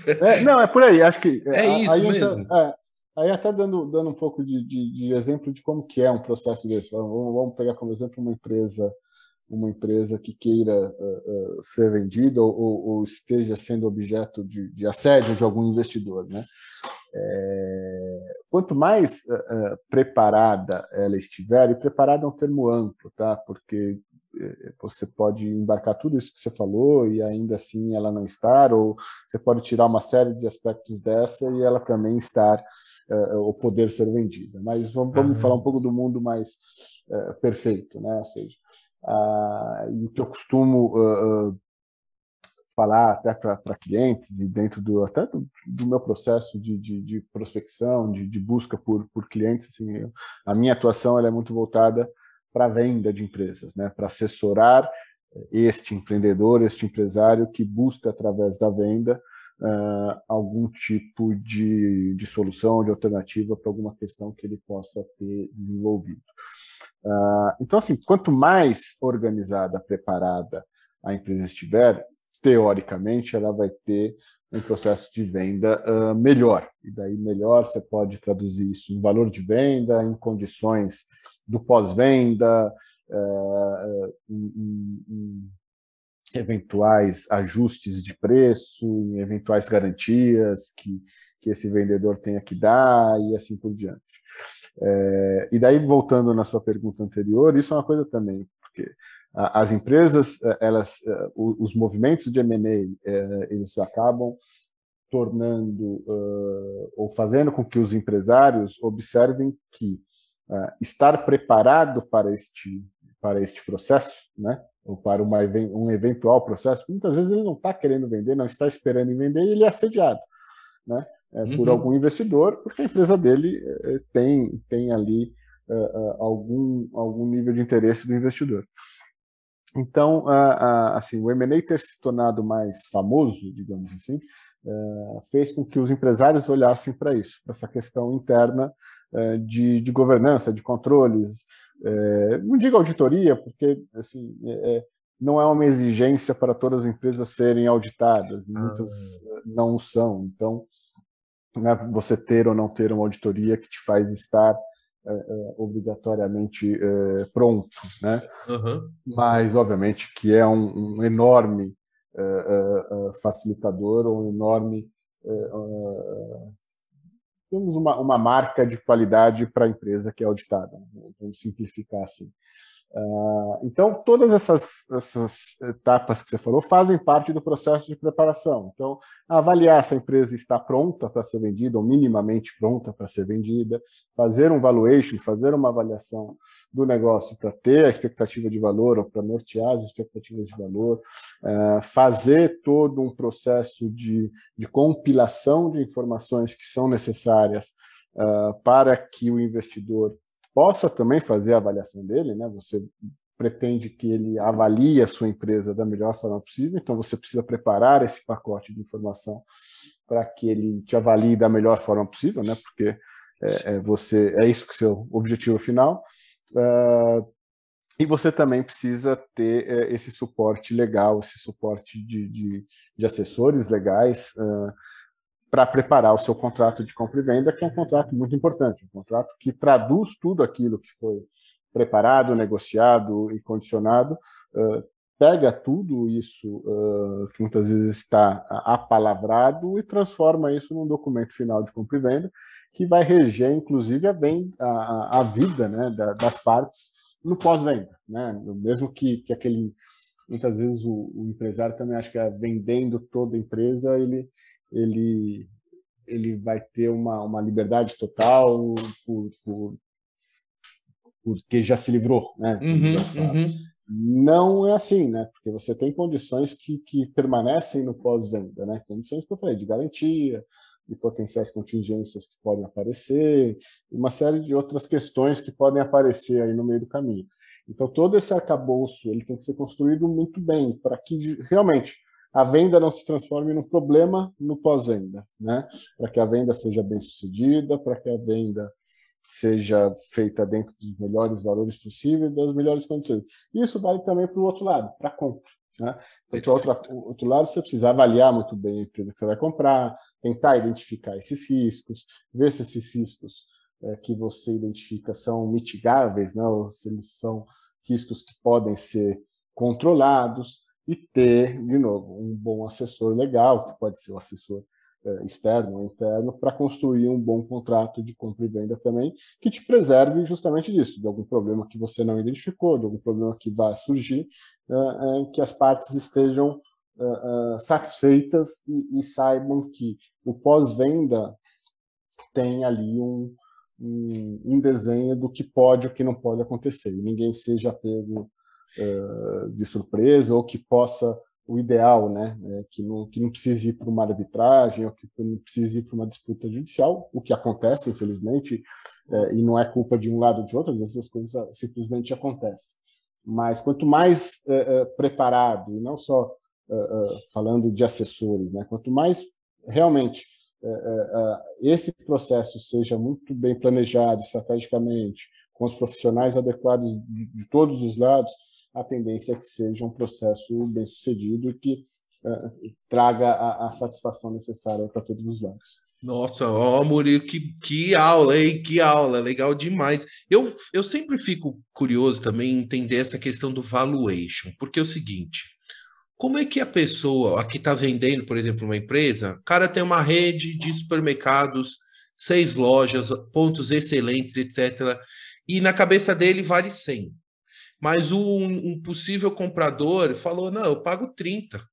É, não, é por aí, acho que. É isso aí, mesmo. é, aí até dando, dando um pouco de, de, de, exemplo de como que é um processo desse. Vamos, vamos pegar como exemplo uma empresa uma empresa que queira uh, uh, ser vendida ou, ou, esteja sendo objeto de, de, assédio de algum investidor. Né? É, quanto mais uh, preparada ela estiver, e preparada é um termo amplo, tá? porque você pode embarcar tudo isso que você falou e ainda assim ela não estar, ou você pode tirar uma série de aspectos dessa e ela também estar, ou poder ser vendida. Mas vamos, vamos uhum. falar um pouco do mundo mais perfeito, né? ou seja, e o que eu costumo uh, uh, falar até para clientes e dentro do até do, do meu processo de, de, de prospecção, de, de, busca por, por clientes, assim, eu, a minha atuação ela é muito voltada para a venda de empresas, né, para assessorar este empreendedor, este empresário que busca através da venda uh, algum tipo de, de solução, de alternativa para alguma questão que ele possa ter desenvolvido. Uh, então, assim, quanto mais organizada, preparada a empresa estiver, teoricamente, ela vai ter um processo de venda uh, melhor. E daí, melhor, você pode traduzir isso em valor de venda, em condições do pós-venda, uh, em, em, eventuais ajustes de preço, em eventuais garantias que, que esse vendedor tenha que dar e assim por diante. É, e daí, voltando na sua pergunta anterior, isso é uma coisa também, porque as empresas, é, elas, é, os movimentos de M&A, é, eles acabam tornando ou fazendo com que os empresários observem que estar preparado para este para este processo, né, ou para uma, um eventual processo, muitas vezes ele não está querendo vender, não está esperando em vender e ele é assediado, né? é, uhum. por algum investidor, porque a empresa dele é, tem, tem ali é, algum, algum nível de interesse do investidor. Então, assim, o M&A ter se tornado mais famoso, digamos assim, fez com que os empresários olhassem para isso, para essa questão interna de, de, governança, de controles. É, não digo auditoria, porque assim, não é uma exigência para todas as empresas serem auditadas, muitas ah. não são. Então, né, você ter ou não ter uma auditoria que te faz estar é, é, obrigatoriamente é, pronto, né? Uhum. Mas, obviamente, que é um, um enorme facilitador, um enorme temos uma, uma marca de qualidade para a empresa que é auditada. Né? Vamos simplificar assim. Uh, então, todas essas, essas etapas que você falou fazem parte do processo de preparação. Então, avaliar se a empresa está pronta para ser vendida ou minimamente pronta para ser vendida, fazer um valuation, fazer uma avaliação do negócio para ter a expectativa de valor ou para nortear as expectativas de valor, uh, fazer todo um processo de, de compilação de informações que são necessárias uh, para que o investidor possa também fazer a avaliação dele, né? Você pretende que ele avalie a sua empresa da melhor forma possível, então você precisa preparar esse pacote de informação para que ele te avalie da melhor forma possível, né? Porque é, é você é isso que é o seu objetivo final. Uh, e você também precisa ter é, esse suporte legal, esse suporte de, de, de assessores legais, uh, para preparar o seu contrato de compra e venda, que é um contrato muito importante, um contrato que traduz tudo aquilo que foi preparado, negociado e condicionado, uh, pega tudo isso uh, que muitas vezes está apalavrado e transforma isso num documento final de compra e venda, que vai reger, inclusive, a, venda, a, a vida né, da, das partes no pós-venda. Né? Mesmo que, que aquele muitas vezes o, o, empresário também acha que é vendendo toda a empresa, ele, ele, ele vai ter uma, uma liberdade total por, por, porque já se livrou, né? Uhum, uhum. Não é assim, né? Porque você tem condições que, que permanecem no pós-venda, né? Condições que eu falei, de garantia, de potenciais contingências que podem aparecer, uma série de outras questões que podem aparecer aí no meio do caminho. Então, todo esse arcabouço ele tem que ser construído muito bem, para que realmente a venda não se transforme num problema no pós-venda, né? Para que a venda seja bem sucedida, para que a venda seja feita dentro dos melhores valores possíveis, das melhores condições. Isso vale também para o outro lado, para a compra. Né? Então, para o outro, outro lado, você precisa avaliar muito bem a empresa que você vai comprar, tentar identificar esses riscos, ver se esses riscos é, que você identifica são mitigáveis, né? ou se eles são riscos que podem ser controlados e ter, de novo, um bom assessor legal, que pode ser o assessor é, externo ou interno, para construir um bom contrato de compra e venda também, que te preserve justamente disso, de algum problema que você não identificou, de algum problema que vai surgir, é, é, que as partes estejam satisfeitas e, saibam que o pós-venda tem ali um, um, um, desenho do que pode e o que não pode acontecer, e ninguém seja pego uh, de surpresa ou que possa o ideal, né, é, que não que não precise ir para uma arbitragem ou que não precise ir para uma disputa judicial, o que acontece infelizmente é, e não é culpa de um lado ou de outro, às vezes as coisas simplesmente acontecem. Mas quanto mais é, preparado, e não só falando de assessores, né, quanto mais realmente esse processo seja muito bem planejado estrategicamente, com os profissionais adequados de, de todos os lados, a tendência é que seja um processo bem sucedido e que uh, traga a, a, satisfação necessária para todos os lados. Nossa, ó, Murilo, que, que aula, hein? Que aula, legal demais. Eu, eu sempre fico curioso também em entender essa questão do valuation, porque é o seguinte: como é que a pessoa, a que está vendendo, por exemplo, uma empresa, o cara tem uma rede de supermercados, seis lojas, pontos excelentes, etc. E na cabeça dele vale 100 mas um, um possível comprador falou: não, eu pago 30.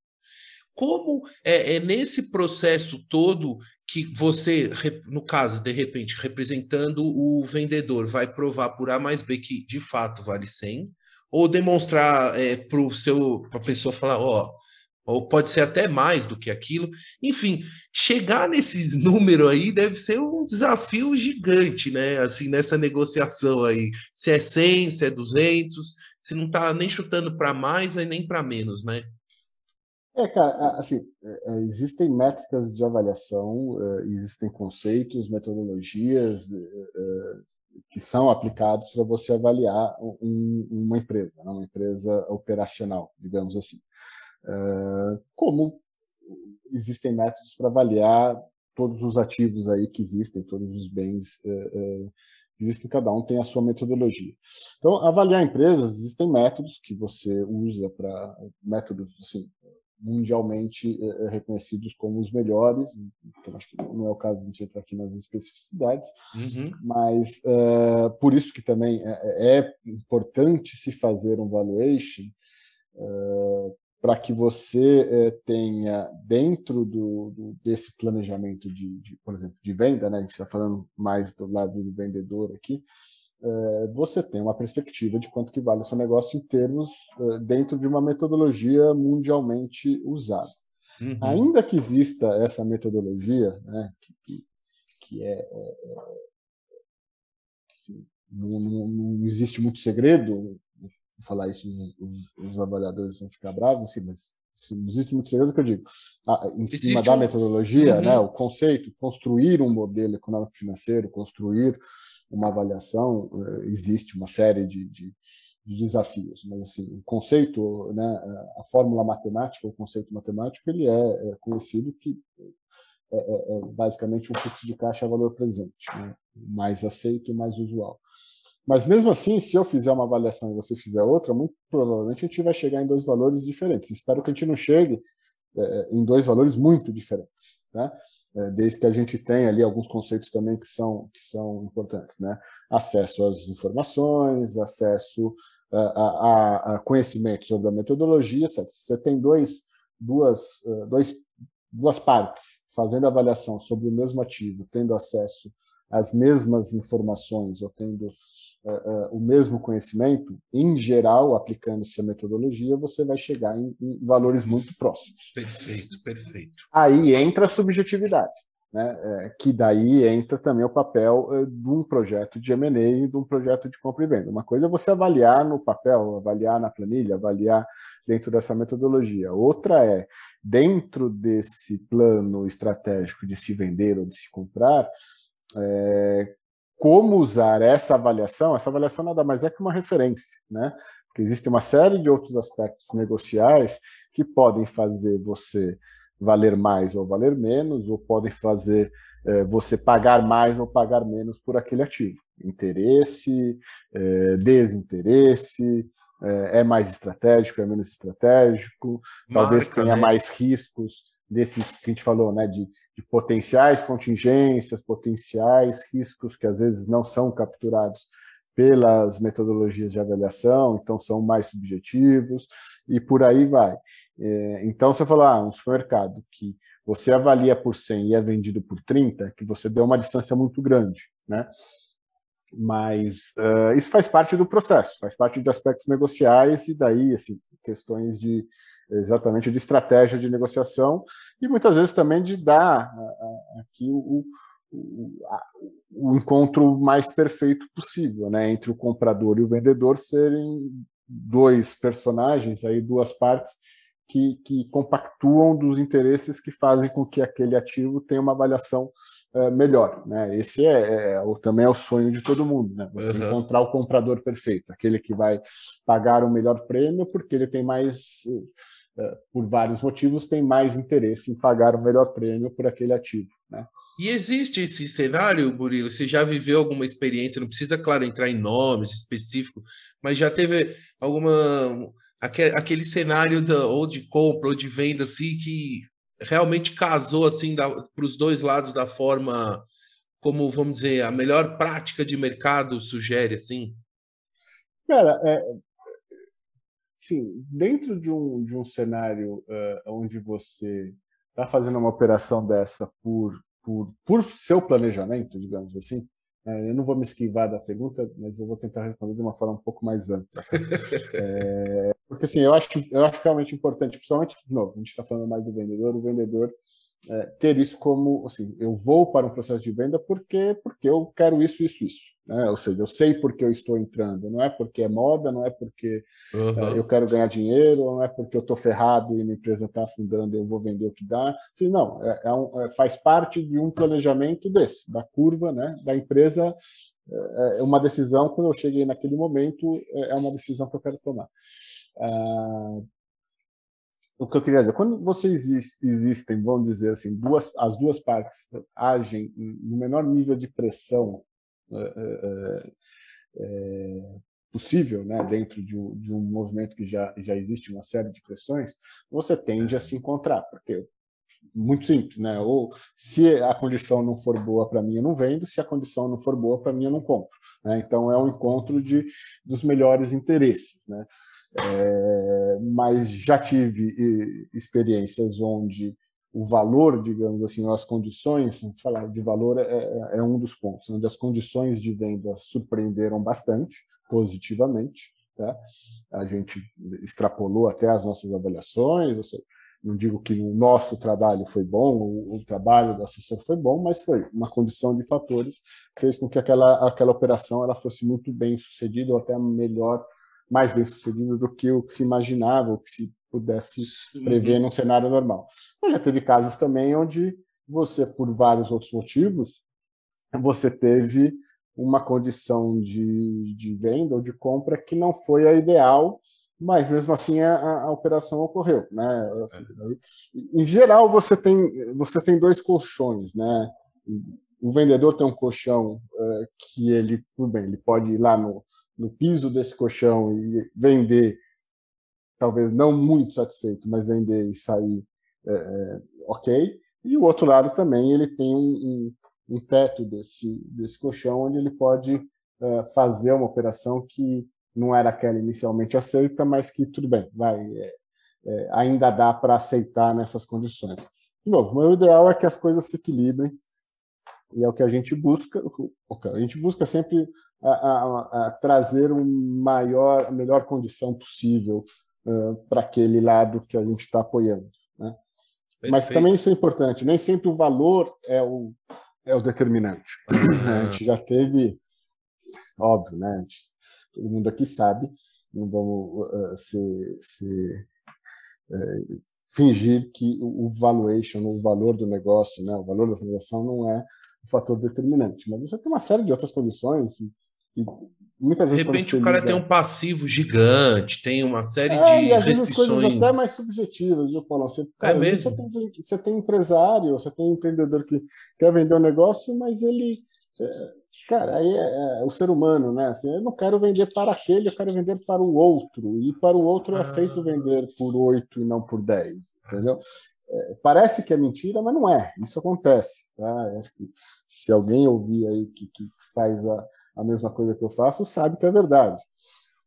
Como é, é, nesse processo todo que você, no caso, de repente, representando o vendedor, vai provar por A mais B que de fato vale 100, ou demonstrar é, para a pessoa falar: ó, ou pode ser até mais do que aquilo. Enfim, chegar nesses números aí deve ser um desafio gigante, né? Assim, nessa negociação aí, se é 100, se é 200, se não está nem chutando para mais nem para menos, né? É, cara, assim, é, é, existem métricas de avaliação, é, existem conceitos, metodologias que são aplicados para você avaliar uma empresa, né? uma empresa operacional, digamos assim. Como existem métodos para avaliar todos os ativos aí que existem, todos os bens que existem, cada um tem a sua metodologia. Então, avaliar empresas, existem métodos que você usa para métodos assim, mundialmente é, reconhecidos como os melhores. Então, acho que não é o caso de a gente entrar aqui nas especificidades, uhum. mas é, por isso que também é, é, importante se fazer um valuation é, para que você tenha dentro do, do, desse planejamento de, de, por exemplo, de venda, né? A gente está falando mais do lado do vendedor aqui é, você tem uma perspectiva de quanto que vale o seu negócio em termos é, dentro de uma metodologia mundialmente usada. Uhum. Ainda que exista essa metodologia, né, que, que, que é, é, é assim, não, não, não, existe muito segredo, falar isso, os, os avaliadores vão ficar bravos, assim, mas não existe muito segredo que eu digo. Ah, em existe cima da um... metodologia, uhum. né, o conceito, construir um modelo econômico financeiro, construir uma avaliação, eh, existe uma série de, de, de desafios, mas assim, o conceito, né, a fórmula matemática, o conceito matemático, ele é, é conhecido que é, é, é, basicamente um fluxo de caixa a valor presente, né, mais aceito e mais usual. Mas mesmo assim, se eu fizer uma avaliação e você fizer outra, muito provavelmente a gente vai chegar em dois valores diferentes. Espero que a gente não chegue é, em dois valores muito diferentes, né? É, desde que a gente tenha ali alguns conceitos também que são, que são importantes, né? Acesso às informações, acesso a, a, a conhecimento sobre a metodologia. Se você tem dois, duas, é, dois, duas partes fazendo avaliação sobre o mesmo ativo, tendo acesso às mesmas informações ou tendo uh, uh, o mesmo conhecimento, em geral, aplicando-se a metodologia, você vai chegar em, em, valores muito próximos. Perfeito, perfeito. Aí entra a subjetividade, né? É, que daí entra também o papel uh, de um projeto de M&A e de um projeto de compra e venda. Uma coisa é você avaliar no papel, avaliar na planilha, avaliar dentro dessa metodologia. Outra é, dentro desse plano estratégico de se vender ou de se comprar, é, como usar essa avaliação, essa avaliação nada mais é que uma referência, né? Porque existe uma série de outros aspectos negociais que podem fazer você valer mais ou valer menos, ou podem fazer é, você pagar mais ou pagar menos por aquele ativo. Interesse, é, desinteresse, é, é, mais estratégico, é menos estratégico, Marca, talvez tenha né? mais riscos desses que a gente falou, né, de, de, potenciais contingências, potenciais riscos que às vezes não são capturados pelas metodologias de avaliação, então são mais subjetivos e por aí vai. É, então você falou, ah, um supermercado que você avalia por 100 e é vendido por 30, que você deu uma distância muito grande, né? Mas uh, isso faz parte do processo, faz parte de aspectos negociais e daí, assim, questões de exatamente de estratégia de negociação e muitas vezes também de dar aqui o, o, o encontro mais perfeito possível, né, entre o comprador e o vendedor serem dois personagens aí duas partes que, que, compactuam dos interesses que fazem com que aquele ativo tenha uma avaliação é, melhor. Né? Esse é, é, também é o sonho de todo mundo, né? você uhum. encontrar o comprador perfeito, aquele que vai pagar o melhor prêmio porque ele tem mais, é, por vários motivos, tem mais interesse em pagar o melhor prêmio por aquele ativo. Né? E existe esse cenário, Burilo? Você já viveu alguma experiência? Não precisa, claro, entrar em nomes específicos, mas já teve alguma aquele, cenário da, ou de compra ou de venda assim que realmente casou assim para os dois lados da forma como vamos dizer a melhor prática de mercado sugere assim cara é, sim dentro de um, de um cenário uh, onde você está fazendo uma operação dessa por por, por seu planejamento digamos assim é, eu não vou me esquivar da pergunta, mas eu vou tentar responder de uma forma um pouco mais ampla. É, porque assim, eu acho, eu acho realmente importante, principalmente, de novo, a gente está falando mais do vendedor, o vendedor é, ter isso como, assim, eu vou para um processo de venda porque, porque eu quero isso, isso, isso. Né? Ou seja, eu sei porque eu estou entrando, não é porque é moda, não é porque uhum. é, eu quero ganhar dinheiro, não é porque eu estou ferrado e minha empresa está afundando e eu vou vender o que dá. Assim, não, é, é um, é, faz parte de um planejamento desse, da curva né, da empresa. É, é uma decisão, quando eu cheguei naquele momento, é uma decisão que eu quero tomar. Ah, o que eu queria dizer, quando vocês existem, vamos dizer assim, duas, as duas partes agem no menor nível de pressão é, é, possível, né, dentro de um, de um movimento que já, já existe uma série de pressões, você tende a se encontrar, porque muito simples, né? Ou se a condição não for boa para mim, eu não vendo, se a condição não for boa para mim, eu não compro. Né? Então é um encontro de dos melhores interesses, né? É, mas já tive experiências onde o valor, digamos assim, as condições, falar de valor é, é, é, um dos pontos, onde as condições de venda surpreenderam bastante, positivamente. Tá? A gente extrapolou até as nossas avaliações, seja, não digo que o nosso trabalho foi bom, o, o, trabalho do assessor foi bom, mas foi uma condição de fatores fez com que aquela, aquela operação ela fosse muito bem sucedida ou até melhor mais bem sucedido do que o que se imaginava, o que se pudesse prever num cenário normal. Mas já teve casos também onde você, por vários outros motivos, você teve uma condição de, de venda ou de compra que não foi a ideal, mas mesmo assim a, a operação ocorreu, né? Assim, é. Em geral você tem você tem dois colchões, né? O vendedor tem um colchão uh, que ele, tudo bem, ele pode ir lá no no piso desse colchão e vender, talvez não muito satisfeito, mas vender e sair é, é, ok. E o outro lado também, ele tem um, um, teto desse, desse colchão, onde ele pode é, fazer uma operação que não era aquela inicialmente aceita, mas que tudo bem, vai, é, é, ainda dá para aceitar nessas condições. De novo, o ideal é que as coisas se equilibrem, e é o que a gente busca. A gente busca sempre a, a, a trazer um maior, a melhor condição possível uh, para aquele lado que a gente está apoiando. Né? Mas também isso é importante, nem sempre o valor é o, é o determinante. a gente já teve, óbvio, né? Gente, todo mundo aqui sabe, não vamos uh, se, se uh, fingir que o valuation, o valor do negócio, né, o valor da transação não é o fator determinante. Mas você tem uma série de outras condições e muitas vezes. De repente o cara liga... tem um passivo gigante, tem uma série é, de e às restrições. Vezes coisas até mais subjetivas, viu, Paulo? Você, cara, é mesmo? Você tem, você tem empresário, você tem um empreendedor que quer vender um negócio, mas ele. É, cara, aí é, é, o ser humano, né? Assim, eu não quero vender para aquele, eu quero vender para o outro. E para o outro eu ah. aceito vender por 8 e não por 10, entendeu? É, parece que é mentira, mas não é. Isso acontece. Tá? Acho que se alguém ouvir aí que, que faz a, a mesma coisa que eu faço, sabe que é verdade.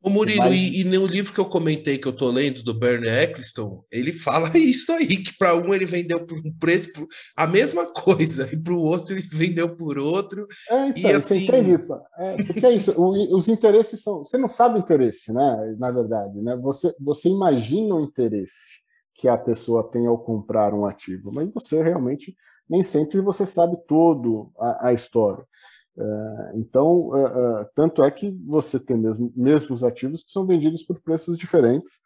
O Murilo, Mas... e, e, no livro que eu comentei que eu tô lendo do Bernie Eccleston, ele fala isso aí, que para um ele vendeu por um preço, por, a mesma coisa, e para o outro ele vendeu por outro. É, então, e assim... entende, é, porque é isso, o, os interesses são. Você não sabe o interesse, né? Na verdade, né? Você, você imagina o interesse que a pessoa tem ao comprar um ativo, mas você realmente nem sempre você sabe todo a, a história. É, então, é, é, tanto é que você tem mesmo, mesmo ativos que são vendidos por preços diferentes,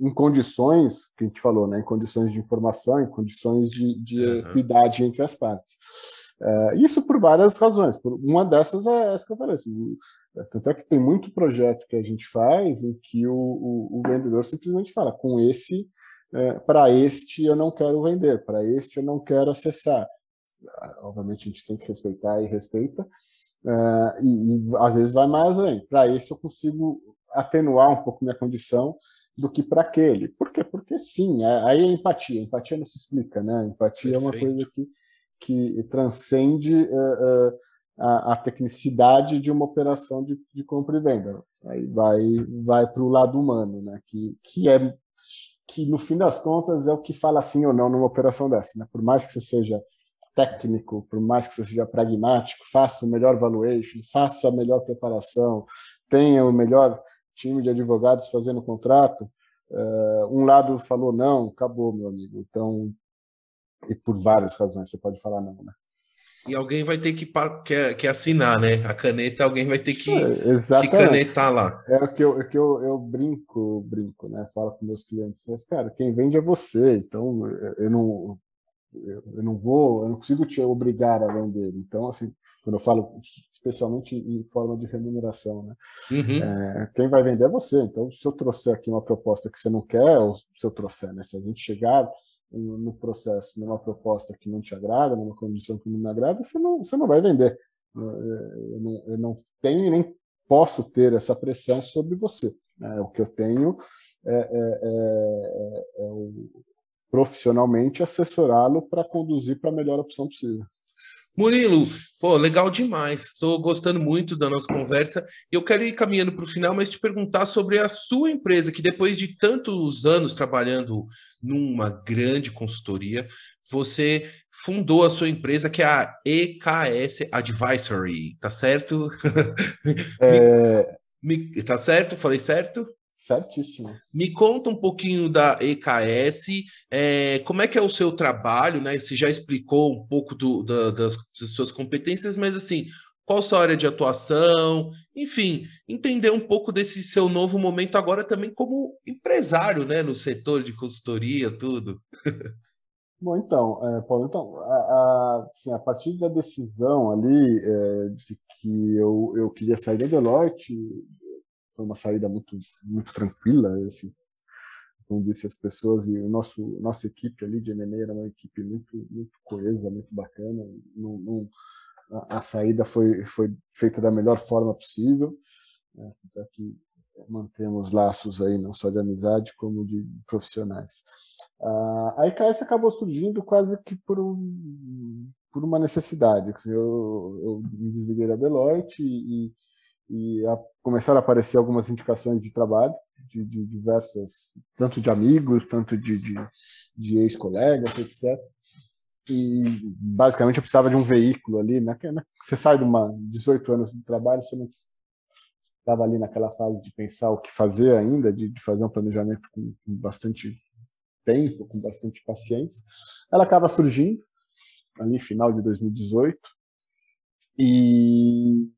em condições que a gente falou, né, em condições de informação, em condições de, de uhum. equidade entre as partes. isso por várias razões. Por, uma dessas é essa que eu falei. Assim, tanto é que tem muito projeto que a gente faz em que o, o, o vendedor simplesmente fala: com esse, para este eu não quero vender, para este eu não quero acessar obviamente a gente tem que respeitar e respeita, uh, e, e, às vezes vai mais além. Para isso eu consigo atenuar um pouco minha condição do que para aquele. Por quê? Porque sim, aí é empatia. Empatia não se explica, né? Empatia Perfeito. é uma coisa que, que transcende uh, uh, a, a, tecnicidade de uma operação de, de compra e venda. Aí vai, vai para o lado humano, né? Que, que é que no fim das contas é o que fala sim ou não numa operação dessa, né? Por mais que você seja técnico, por mais que você seja pragmático, faça o melhor valuation, faça a melhor preparação, tenha o melhor time de advogados fazendo contrato, uh, um lado falou não, acabou, meu amigo. Então, e por várias razões, você pode falar não, né? E alguém vai ter que, que, que assinar, né? A caneta, alguém vai ter que, é, que canetar lá. É o que, eu, é que eu, eu brinco, brinco, né? Falo com meus clientes, mas, cara, quem vende é você, então eu não, eu não vou, eu não consigo te obrigar a vender. Então, assim, quando eu falo, especialmente em forma de remuneração, né? Uhum. É, quem vai vender é você. Então, se eu trouxer aqui uma proposta que você não quer, ou se eu trouxer, né? Se a gente chegar no processo numa proposta que não te agrada, numa condição que não me agrada, você não, você não vai vender. Eu não, eu não tenho nem posso ter essa pressão sobre você. Né? O que eu tenho é, é, é, é o, profissionalmente assessorá-lo para conduzir para a melhor opção possível. Murilo, pô, legal demais. Estou gostando muito da nossa conversa. Eu quero ir caminhando para o final, mas te perguntar sobre a sua empresa, que depois de tantos anos trabalhando numa grande consultoria, você fundou a sua empresa, que é a EKS Advisory, tá certo? É... tá certo? Falei certo? Certíssimo. Me conta um pouquinho da EKS, é, como é que é o seu trabalho, né? Você já explicou um pouco do, da, das, das, suas competências, mas assim, qual a sua área de atuação? Enfim, entender um pouco desse seu novo momento agora também como empresário, né? No setor de consultoria, tudo. Bom, então, é, Paulo, então, a, a, assim, a partir da decisão ali é, de que eu, eu queria sair da Deloitte, foi uma saída muito muito tranquila assim como disse as pessoas e o nosso nossa equipe ali de M&A era uma equipe muito muito coesa muito bacana não, não, a, a, saída foi foi feita da melhor forma possível né? que mantemos laços aí não só de amizade como de profissionais a IKS acabou surgindo quase que por um, por uma necessidade eu, eu me desliguei da Deloitte e, e a, começaram a aparecer algumas indicações de trabalho de, de diversas, tanto de amigos, tanto de, de, de ex-colegas, etc. E basicamente eu precisava de um veículo ali, né? Você sai de uma 18 anos de trabalho, você não estava ali naquela fase de pensar o que fazer ainda, de, de fazer um planejamento com, com bastante tempo, com bastante paciência. Ela acaba surgindo ali final de 2018 e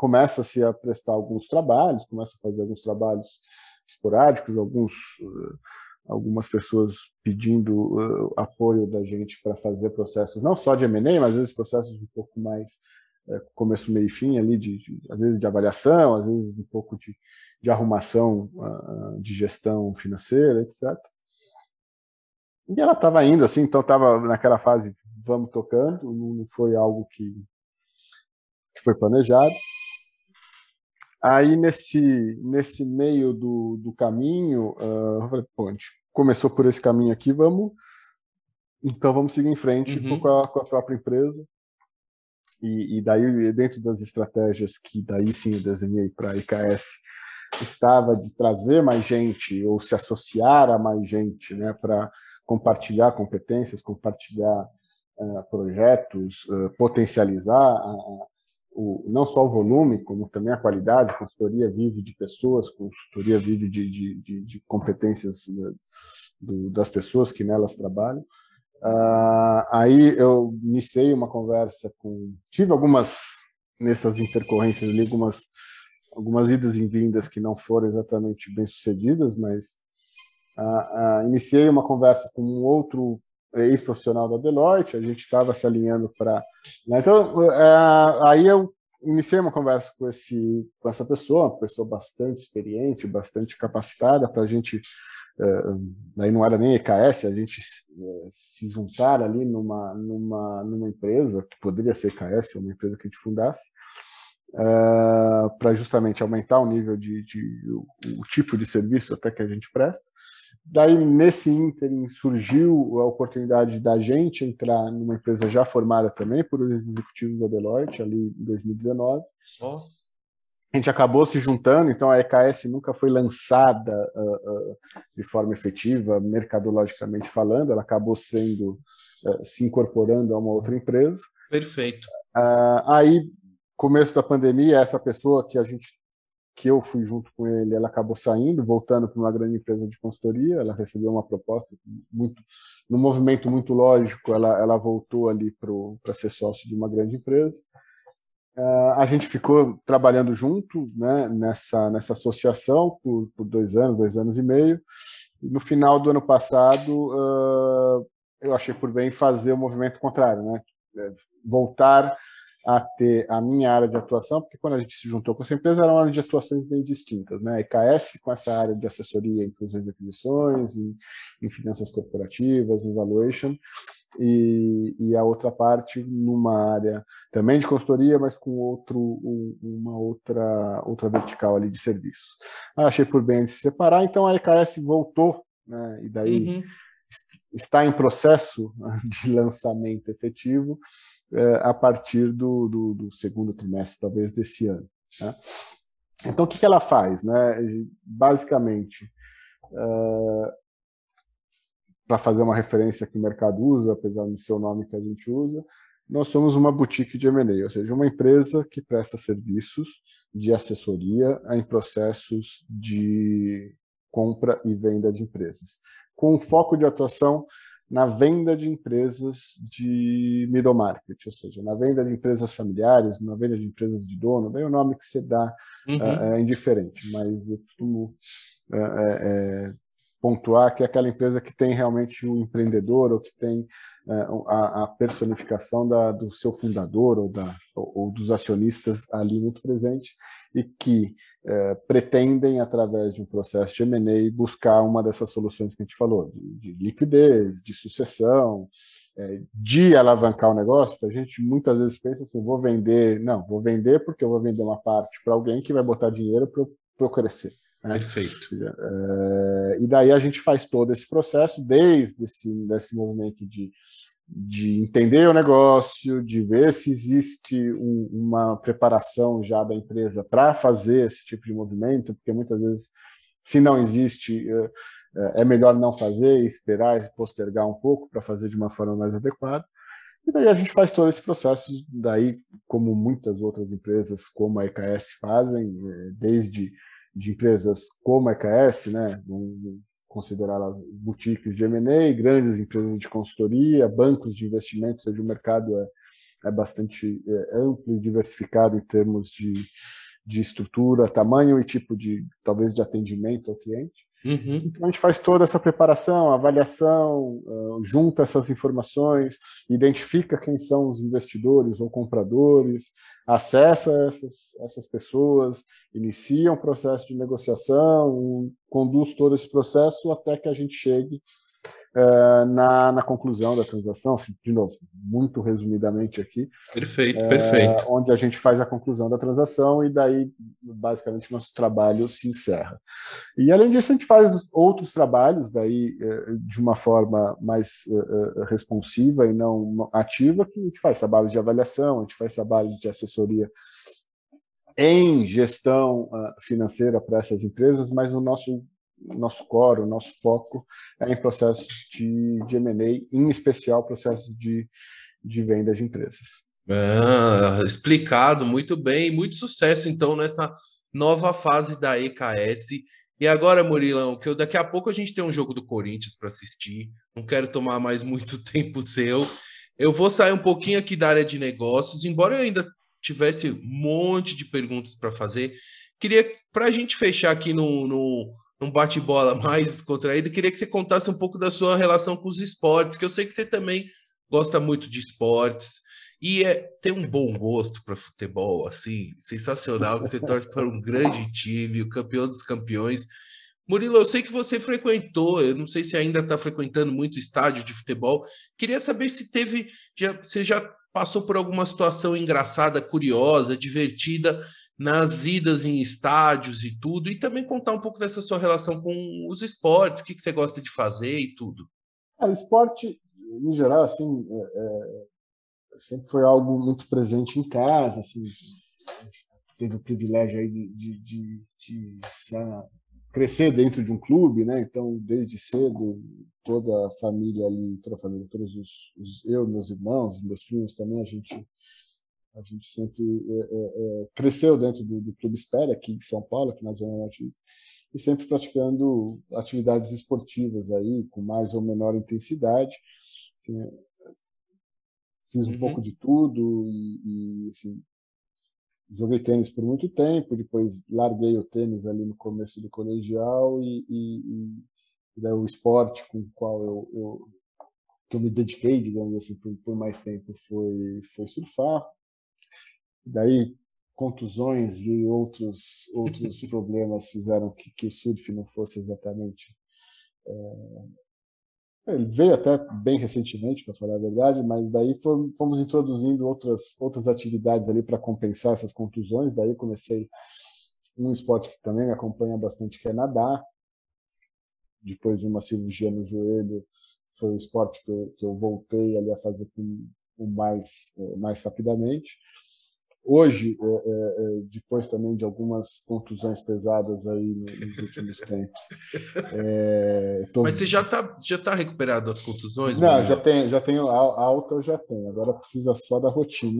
começa-se a prestar alguns trabalhos, começa a fazer alguns trabalhos esporádicos, alguns, uh, algumas pessoas pedindo uh, apoio da gente para fazer processos, não só de M&A, mas às vezes processos um pouco mais uh, começo, meio e fim ali, de, de, às vezes de avaliação, às vezes um pouco de, de arrumação de gestão financeira, etc. E ela estava indo assim, então estava naquela fase, vamos tocando, não foi algo que, que foi planejado. Aí, nesse, nesse meio do, do caminho, uh, eu falei, pô, a gente começou por esse caminho aqui, vamos. Então, vamos seguir em frente uhum. com, a, com, a, própria empresa. E, e, daí, dentro das estratégias que daí sim eu desenhei para a IKS, estava de trazer mais gente ou se associar a mais gente né, para compartilhar competências, compartilhar uh, projetos, uh, potencializar a, o, não só o volume, como também a qualidade. A consultoria vive de pessoas, a consultoria vive de, de, de, de competências né, das pessoas que nelas trabalham. Uh, aí eu iniciei uma conversa com. Tive algumas, nessas intercorrências ali, algumas, algumas idas e vindas que não foram exatamente bem sucedidas, mas uh, uh, iniciei uma conversa com um outro ex-profissional da Deloitte, a gente estava se alinhando para. Né? Então, é, aí eu iniciei uma conversa com, esse, com essa pessoa, uma pessoa bastante experiente, bastante capacitada para a gente. É, aí não era nem EKS, a gente é, se juntar ali numa, numa, numa empresa, que poderia ser EKS, uma empresa que a gente fundasse, é, para justamente aumentar o nível de, de o, o, tipo de serviço até que a gente presta. Daí, nesse ínterim, surgiu a oportunidade da gente entrar numa empresa já formada também por executivos da Deloitte, ali em 2019. Oh. A gente acabou se juntando, então a EKS nunca foi lançada uh, uh, de forma efetiva, mercadologicamente falando, ela acabou sendo, uh, se incorporando a uma outra empresa. Perfeito. aí, começo da pandemia, essa pessoa que a gente que eu fui junto com ele, ela acabou saindo, voltando para uma grande empresa de consultoria. Ela recebeu uma proposta muito, no movimento muito lógico, ela, ela voltou ali para ser sócio de uma grande empresa. Uh, a gente ficou trabalhando junto né, nessa, nessa associação por, por dois anos, dois anos e meio. No final do ano passado, uh, eu achei por bem fazer o movimento contrário, né? voltar a ter a minha área de atuação, porque quando a gente se juntou com essa empresa, era uma área de atuações bem distintas, né? A EKS com essa área de assessoria em fusões e aquisições, em, em finanças corporativas, em valuation, e, e, a outra parte numa área também de consultoria, mas com outro, uma outra, outra vertical ali de serviços. Ah, achei por bem se separar, então a EKS voltou, né? E daí uhum. está em processo de lançamento efetivo a partir do, do, do, segundo trimestre, talvez, desse ano. Né? Então, o que, que ela faz? Né? Basicamente, uh, para fazer uma referência que o mercado usa, apesar do seu nome que a gente usa, nós somos uma boutique de M&A, ou seja, uma empresa que presta serviços de assessoria em processos de compra e venda de empresas, com foco de atuação na venda de empresas de middle market, ou seja, na venda de empresas familiares, na venda de empresas de dono, bem o nome que você dá uhum. é, é indiferente, mas eu costumo é, é, pontuar que é aquela empresa que tem realmente um empreendedor ou que tem é, a, a, personificação da, do seu fundador ou, da, ou, ou, dos acionistas ali muito presentes e que é, pretendem, através de um processo de M&A, buscar uma dessas soluções que a gente falou, de, de liquidez, de sucessão, é, de alavancar o negócio, a gente muitas vezes pensa assim, vou vender, não, vou vender porque eu vou vender uma parte para alguém que vai botar dinheiro para eu crescer. Né? Perfeito. É, e daí a gente faz todo esse processo, desde esse desse movimento de, de entender o negócio, de ver se existe um, uma preparação já da empresa para fazer esse tipo de movimento, porque muitas vezes, se não existe, é, é melhor não fazer, esperar e postergar um pouco para fazer de uma forma mais adequada. E daí a gente faz todo esse processo, daí como muitas outras empresas, como a EKS fazem, é, desde de empresas como a EKS, né, vamos considerar as boutiques de M&A, grandes empresas de consultoria, bancos de investimentos, ou seja, o mercado é, é bastante é, amplo e diversificado em termos de, de estrutura, tamanho e tipo de, talvez, de atendimento ao cliente. Uhum. Então a gente faz toda essa preparação, avaliação, uh, junta essas informações, identifica quem são os investidores ou compradores, acessa essas, essas pessoas, inicia um processo de negociação, conduz todo esse processo até que a gente chegue uh, na, na conclusão da transação, assim, de novo, muito resumidamente aqui. Perfeito, uh, perfeito. Onde a gente faz a conclusão da transação e daí, basicamente, nosso trabalho se encerra. E, além disso, a gente faz outros trabalhos, daí, uh, de uma forma mais responsiva e não ativa, que a gente faz trabalhos de avaliação, a gente faz trabalhos de assessoria em gestão financeira para essas empresas, mas o nosso nosso core, o nosso foco é em processos de, de M&A, em especial processos de, de venda de empresas. Ah, explicado muito bem, muito sucesso então nessa nova fase da EKS. E agora, Murilão, que eu, daqui a pouco a gente tem um jogo do Corinthians para assistir, não quero tomar mais muito tempo seu. Eu vou sair um pouquinho aqui da área de negócios, embora eu ainda tivesse um monte de perguntas para fazer. Queria, para a gente fechar aqui no, no, um bate-bola mais contraído, queria que você contasse um pouco da sua relação com os esportes, que eu sei que você também gosta muito de esportes e é, tem um bom gosto para futebol, assim, sensacional, que você torce para um grande time, o campeão dos campeões. Murilo, eu sei que você frequentou, eu não sei se ainda está frequentando muito estádio de futebol. Queria saber se teve, já, você já passou por alguma situação engraçada, curiosa, divertida nas idas em estádios e tudo, e também contar um pouco dessa sua relação com os esportes, o que, que você gosta de fazer e tudo. É, esporte, em geral, assim, é, é, sempre foi algo muito presente em casa, assim, teve o privilégio aí de, de, de, de crescer dentro de um clube, né? Então, desde cedo, toda a família ali, toda a família, todos os, os eu, meus irmãos, meus filhos também, a gente A gente sempre é, é, cresceu dentro do, do Clube Espera, aqui em São Paulo, aqui na Zona Norte, e sempre praticando atividades esportivas aí, com mais ou menor intensidade. Assim, fiz um uhum. pouco de tudo e, e assim, joguei tênis por muito tempo, depois larguei o tênis ali no começo do colegial e, e, e o esporte com o qual eu, eu, que eu me dediquei, digamos assim, por, por mais tempo foi, foi surfar. Daí contusões e outros outros problemas fizeram que, que o surf não fosse exatamente é, ele veio até bem recentemente, para falar a verdade, mas daí fomos introduzindo outras, outras atividades ali para compensar essas contusões. Daí comecei um esporte que também me acompanha bastante, que é nadar. Depois de uma cirurgia no joelho, foi o esporte que eu, que eu voltei ali a fazer com, com mais, eh, mais rapidamente. Hoje, é, é, é, depois também de algumas contusões pesadas aí nos últimos tempos. É, tô... Mas você já está já tá recuperado das contusões? Não, já tenho, já tenho alta, eu já tenho. Agora precisa só da rotina.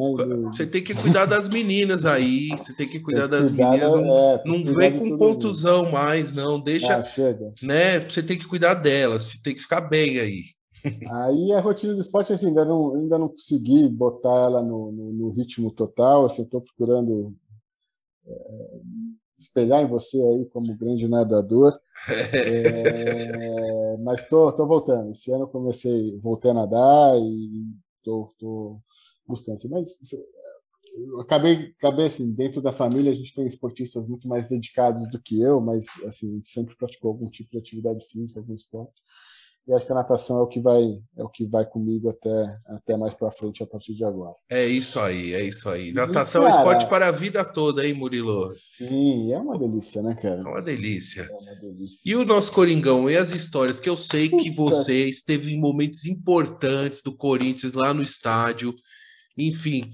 Você tem que cuidar das meninas aí, você tem que cuidar tem que das cuidar, meninas. Não, é, não vem com contusão mundo. mais, não. Deixa. Ah, chega. Né? Você tem que cuidar delas, tem que ficar bem aí. Aí a rotina do esporte, assim, ainda não, ainda não consegui botar ela no, no, no ritmo total, assim, estou procurando é, espelhar em você aí como grande nadador, é, mas estou tô, tô voltando. Esse ano eu comecei, voltei a nadar e estou buscando. Assim, mas eu acabei, acabei assim, dentro da família a gente tem esportistas muito mais dedicados do que eu, mas assim, sempre praticou algum tipo de atividade física, algum esporte e acho que a natação é o que vai é o que vai comigo até até mais para frente a partir de agora. É isso aí, é isso aí. Natação e, cara, é esporte para a vida toda, hein, Murilo? Sim, é uma delícia, né, cara? É uma delícia. É uma delícia. E o nosso Coringão e as histórias que eu sei que você esteve em momentos importantes do Corinthians lá no estádio. Enfim,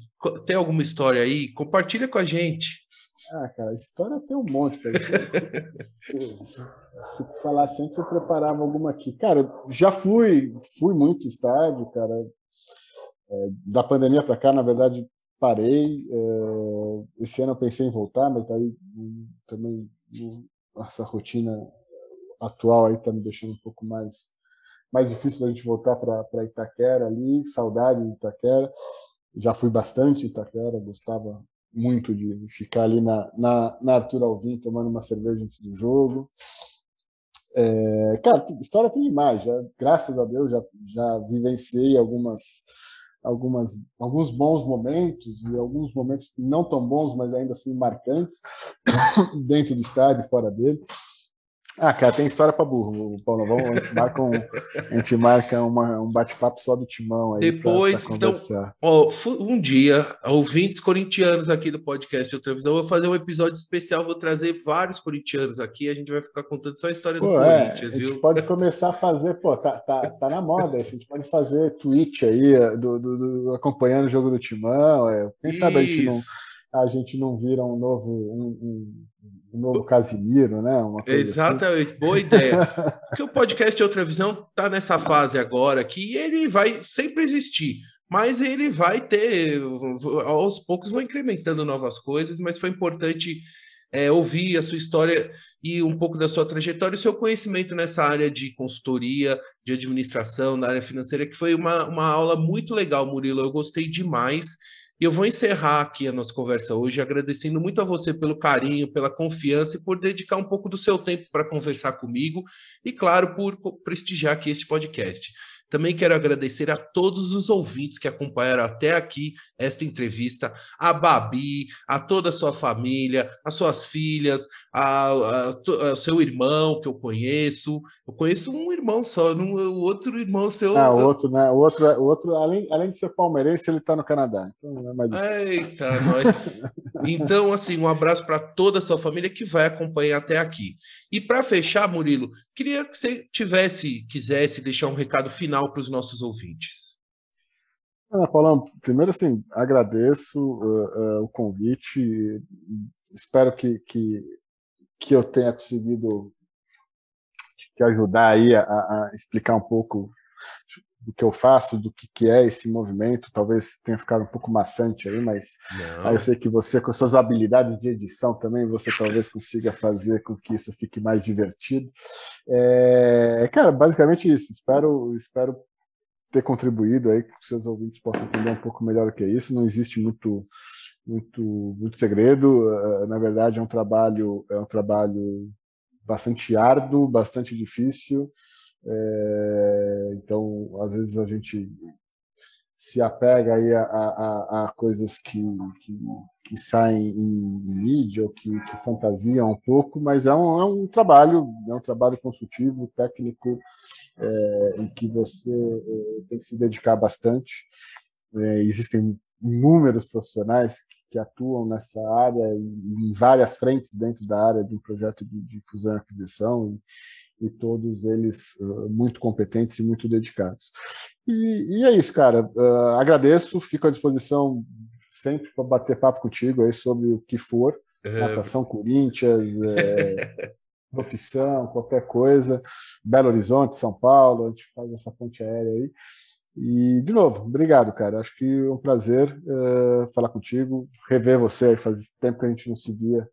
tem alguma história aí? Compartilha com a gente. Ah, cara, história tem um monte, cara. se, se, se falasse antes, eu preparava alguma aqui. Cara, já fui, fui muito estádio, cara. É, da pandemia para cá, na verdade, parei. É, esse ano eu pensei em voltar, mas daí hum, também hum, essa rotina atual aí tá me deixando um pouco mais mais difícil da gente voltar para Itaquera ali, saudade de Itaquera. Já fui bastante Itaquera, gostava muito de ficar ali na, na, na Arthur Alvim tomando uma cerveja antes do jogo. É, cara, história tem demais. Já, graças a Deus já, já vivenciei algumas, algumas, alguns bons momentos e alguns momentos não tão bons, mas ainda assim marcantes dentro do estádio e fora dele. Ah, cara, tem história para burro, Paulo. Vamos, a gente marca um, a gente marca uma, um bate-papo só do timão aí. Depois, pra, pra então, ó, um dia, ouvintes corintianos aqui do podcast de Televisão, eu vou fazer um episódio especial, vou trazer vários corintianos aqui, a gente vai ficar contando só a história pô, do é, Corinthians, viu? A gente pode começar a fazer, pô, tá, tá, tá na moda, a gente pode fazer tweet aí, do, do, do acompanhando o jogo do timão. É, quem Isso. sabe a gente não a gente não vira um novo um, um, um novo Casimiro, né? Assim. Exatamente, assim. boa ideia. Porque o podcast Outra Visão está nessa fase agora que ele vai sempre existir, mas ele vai ter, aos poucos vão incrementando novas coisas, mas foi importante é, ouvir a sua história e um pouco da sua trajetória e seu conhecimento nessa área de consultoria, de administração, na área financeira, que foi uma, uma aula muito legal, Murilo. Eu gostei demais e eu vou encerrar aqui a nossa conversa hoje agradecendo muito a você pelo carinho, pela confiança e por dedicar um pouco do seu tempo para conversar comigo e, claro, por prestigiar aqui este podcast. Também quero agradecer a todos os ouvintes que acompanharam até aqui esta entrevista, a Babi, a toda a sua família, as suas filhas, ao seu irmão que eu conheço. Eu conheço um irmão só, o outro irmão seu. Ah, o outro, né? O outro, o outro além, além de ser palmeirense, ele está no Canadá. Então não é mais Eita, nós. Então, assim, um abraço para toda a sua família que vai acompanhar até aqui. E para fechar, Murilo, queria que você tivesse, quisesse deixar um recado final para os nossos ouvintes. Ah, Paulão, primeiro assim, agradeço uh, uh, o convite. Espero que, que, que eu tenha conseguido te ajudar aí a, a, explicar um pouco do que eu faço, do que, que é esse movimento. Talvez tenha ficado um pouco maçante aí, mas aí eu sei que você, com suas habilidades de edição também, você talvez consiga fazer com que isso fique mais divertido. É, cara, basicamente isso. Espero, espero ter contribuído aí, que seus ouvintes possam entender um pouco melhor o que é isso. Não existe muito muito muito segredo. Eh, na verdade, é um trabalho é um trabalho bastante árduo, bastante difícil. É, então, às vezes a gente se apega aí a, a, a coisas que, que, que, saem em, mídia ou que, que fantasiam um pouco, mas é um, é um trabalho, é um trabalho consultivo, técnico, é, em que você é, tem que se dedicar bastante. É, existem inúmeros profissionais que, que, atuam nessa área em várias frentes dentro da área de um projeto de, de fusão e aquisição e, todos eles uh, muito competentes e muito dedicados. E, e é isso, cara. Uh, agradeço, fico à disposição sempre para bater papo contigo aí sobre o que for, é... natação Corinthians, é, profissão, qualquer coisa, Belo Horizonte, São Paulo, a gente faz essa ponte aérea aí. E, de novo, obrigado, cara. Acho que é um prazer uh, falar contigo, rever você. Faz tempo que a gente não se via,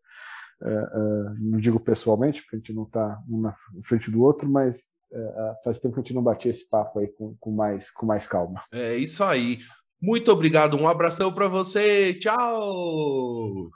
não digo pessoalmente, porque a gente não está um na frente do outro, mas faz tempo que a gente não batia esse papo aí com, com, mais, com mais calma. É isso aí. Muito obrigado, um abração para você. Tchau!